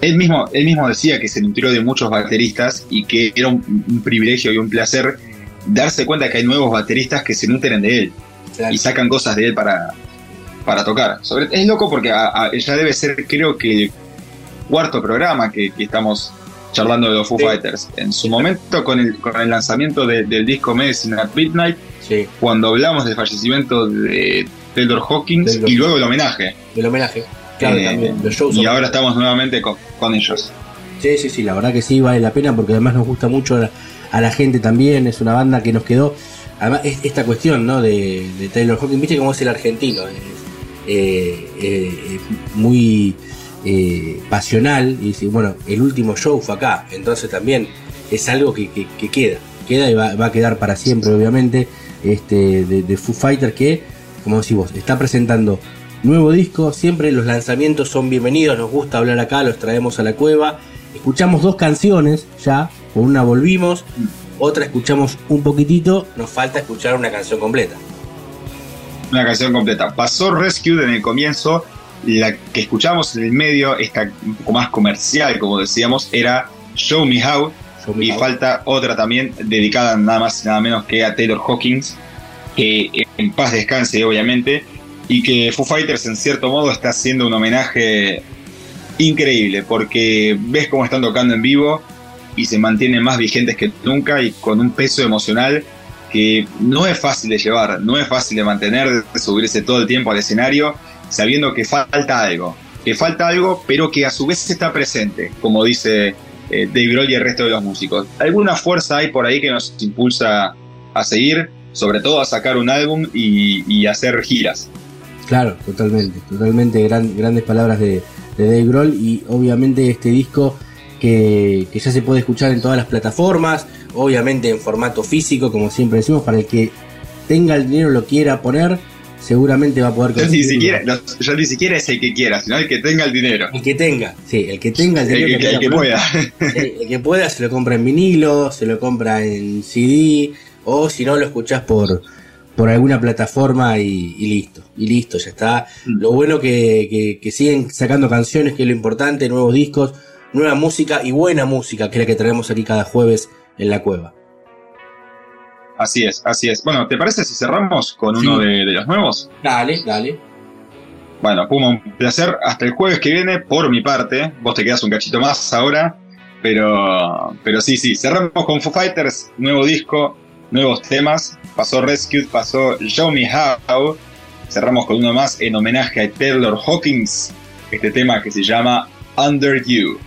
él, mismo, él mismo decía que se nutrió de muchos bateristas y que era un, un privilegio y un placer darse cuenta que hay nuevos bateristas que se nutren de él y sacan cosas de él para, para tocar. Sobre, es loco porque a- a- ya debe ser, creo que, el cuarto programa que, que estamos charlando de los Foo Fighters. En su momento, con el, con el lanzamiento de- del disco Medicine at Midnight, cuando hablamos del fallecimiento de Taylor Hawkins Taylor. y luego el homenaje. El homenaje. Claro, Eh, también. Los shows y ahora estamos nuevamente con, con ellos. Sí, sí, sí, la verdad que sí, vale la pena porque además nos gusta mucho a la, a la gente también, es una banda que nos quedó, además es- esta cuestión, ¿no? De, de Taylor Hawkins, viste cómo es el argentino, es, eh, eh, es muy eh, pasional y dice, bueno, el último show fue acá, entonces también es algo que, que- que queda, queda y va, a quedar para siempre, obviamente, este de, de Foo Fighter que, como decís vos, está presentando nuevo disco, siempre los lanzamientos son bienvenidos, nos gusta hablar acá, los traemos a la cueva, escuchamos dos canciones ya, con una volvimos, otra escuchamos un poquitito, nos falta escuchar una canción completa. Una canción completa. Pasó Rescue en el comienzo, la que escuchamos en el medio, esta un poco más comercial, como decíamos, era Show Me How. Me y How. falta otra también dedicada nada más y nada menos que a Taylor Hawkins, que en paz descanse obviamente, y que Foo Fighters en cierto modo está haciendo un homenaje increíble, porque ves cómo están tocando en vivo y se mantienen más vigentes que nunca y con un peso emocional que no es fácil de llevar, no es fácil de mantener, de subirse todo el tiempo al escenario, sabiendo que falta algo, que falta algo, pero que a su vez está presente, como dice eh, Dave Grohl y el resto de los músicos. Alguna fuerza hay por ahí que nos impulsa a seguir, sobre todo a sacar un álbum y, hacer giras. Claro, totalmente, totalmente gran- grandes palabras de, de Dave Grohl y obviamente este disco que, que ya se puede escuchar en todas las plataformas, obviamente en formato físico, como siempre decimos, para el que tenga el dinero lo quiera poner, seguramente va a poder Ya ni, conseguirlo. siquiera, no, ya ni siquiera es el que quiera, sino el que tenga el dinero. El que tenga, sí, el que tenga el El dinero que- el que quiera pueda. el que pueda se lo compra en vinilo, se lo compra en CD, o si no lo escuchás por, por alguna plataforma y, y listo, y listo, ya está. Lo bueno que, que, que siguen sacando canciones, que es lo importante, nuevos discos, nueva música y buena música, que es la que traemos aquí cada jueves en la cueva. Así es, así es. Bueno, ¿te parece si cerramos con uno de, de los nuevos? Dale, dale. Bueno, Puma, un placer. Hasta el jueves que viene, por mi parte. Vos te quedas un cachito más ahora. Pero, pero sí, sí. Cerramos con Foo Fighters, nuevo disco, nuevos temas. Pasó Rescue, pasó Show Me How. Cerramos con uno más en homenaje a Taylor Hawkins. Este tema que se llama Under You.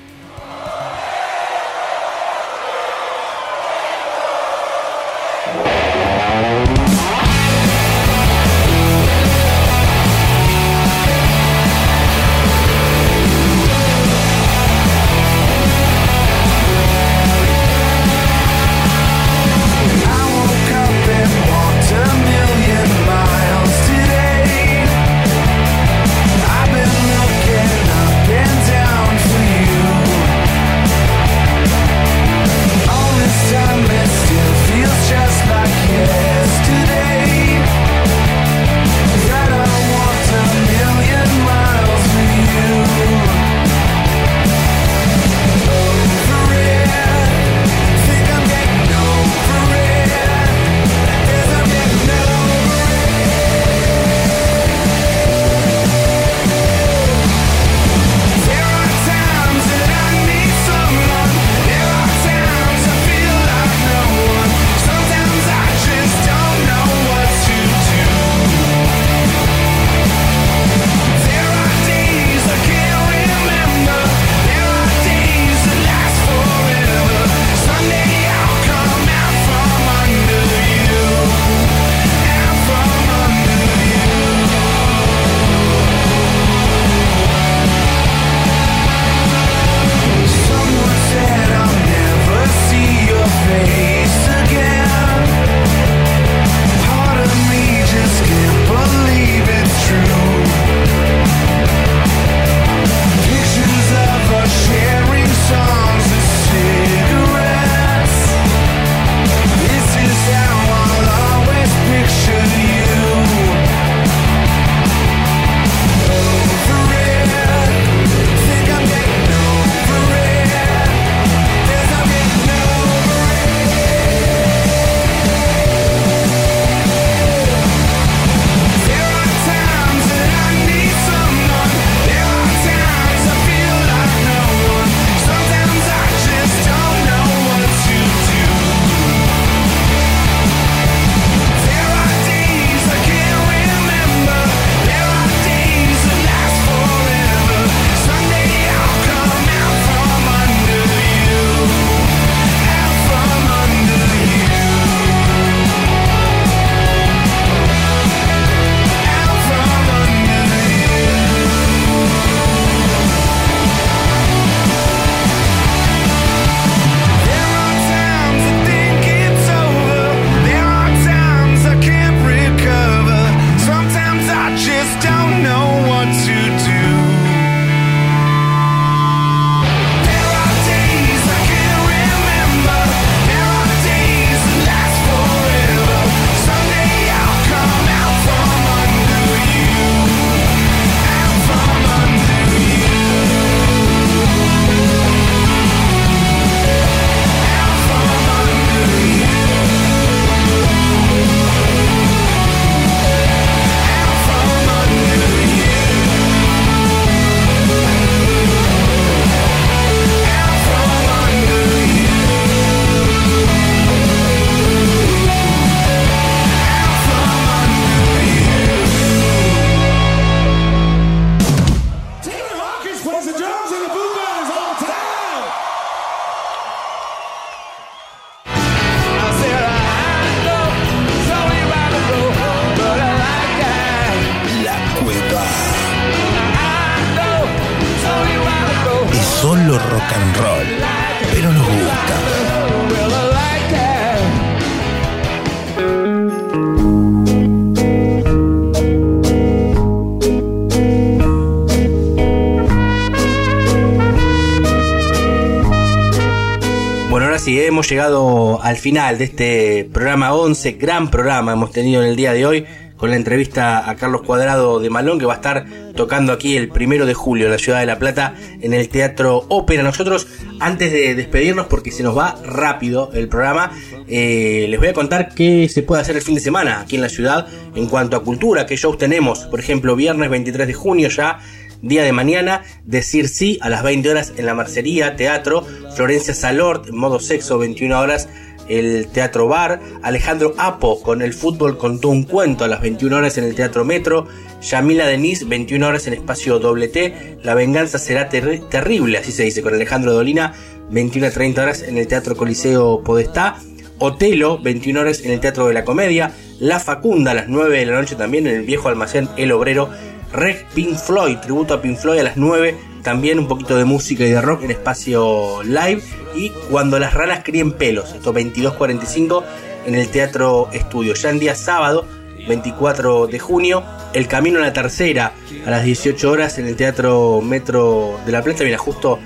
Llegado al final de este programa 11, gran programa hemos tenido en el día de hoy con la entrevista a Carlos Cuadrado de Malón que va a estar tocando aquí el primero de julio en la ciudad de La Plata en el Teatro Ópera. Nosotros, antes de despedirnos, porque se nos va rápido el programa, eh, les voy a contar qué se puede hacer el fin de semana aquí en la ciudad en cuanto a cultura, qué shows tenemos. Por ejemplo, viernes 23 de junio ya día de mañana, decir sí a las 20 horas en la Marcería, Teatro, Florencia Salort, modo sexo, 21 horas, el Teatro Bar, Alejandro Apo con el fútbol contó un cuento a las 21 horas en el Teatro Metro, Yamila Denis, 21 horas en espacio doble T, La venganza será ter terrible, así se dice, con Alejandro Dolina, 21 a 30 horas en el Teatro Coliseo Podestá, Otelo, 21 horas en el Teatro de la Comedia, La Facunda a las 9 de la noche también en el viejo almacén El Obrero, Reg Pink Floyd, tributo a Pink Floyd a las 9, también un poquito de música y de rock en espacio live. Y cuando las ranas críen pelos, esto 22.45 en el Teatro Estudio. Ya en día sábado, 24 de junio, El Camino a la Tercera a las 18 horas en el Teatro Metro de La Plata, mira, justo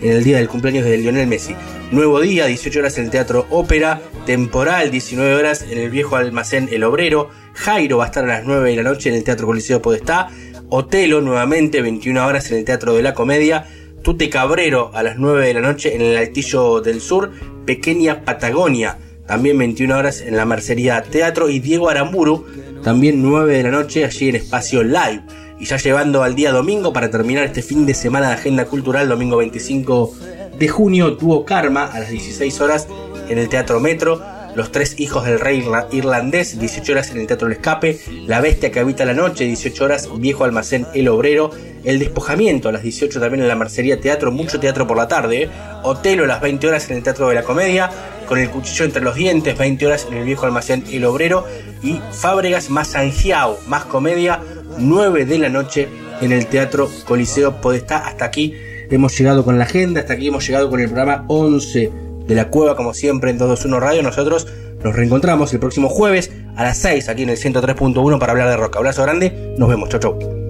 en el día del cumpleaños de Lionel Messi. Nuevo día, 18 horas en el Teatro Ópera, temporal, 19 horas en el viejo almacén El Obrero. Jairo va a estar a las 9 de la noche en el Teatro Coliseo Podestá. Otelo nuevamente, 21 horas en el Teatro de la Comedia. Tute Cabrero a las 9 de la noche en el Altillo del Sur. Pequeña Patagonia, también 21 horas en la Mercería Teatro. Y Diego Aramburu, también 9 de la noche allí en Espacio Live. Y ya llevando al día domingo para terminar este fin de semana de agenda cultural, domingo 25 de junio, tuvo Karma a las 16 horas en el Teatro Metro. Los tres hijos del rey irlandés, 18 horas en el Teatro El Escape, La Bestia que habita la noche, 18 horas, Viejo Almacén El Obrero, El Despojamiento a las 18 también en la Mercería Teatro, mucho teatro por la tarde. Otelo a las 20 horas en el Teatro de la Comedia, con el cuchillo entre los dientes, 20 horas en el Viejo Almacén El Obrero, y Fábregas más Angiao, más comedia, 9 de la noche en el Teatro Coliseo Podestá. Hasta aquí hemos llegado con la agenda, hasta aquí hemos llegado con el programa 11 de la cueva, como siempre, en 221 Radio. Nosotros nos reencontramos el próximo jueves a las 6 aquí en el 103.1 para hablar de rock. Abrazo grande, nos vemos, chau chau.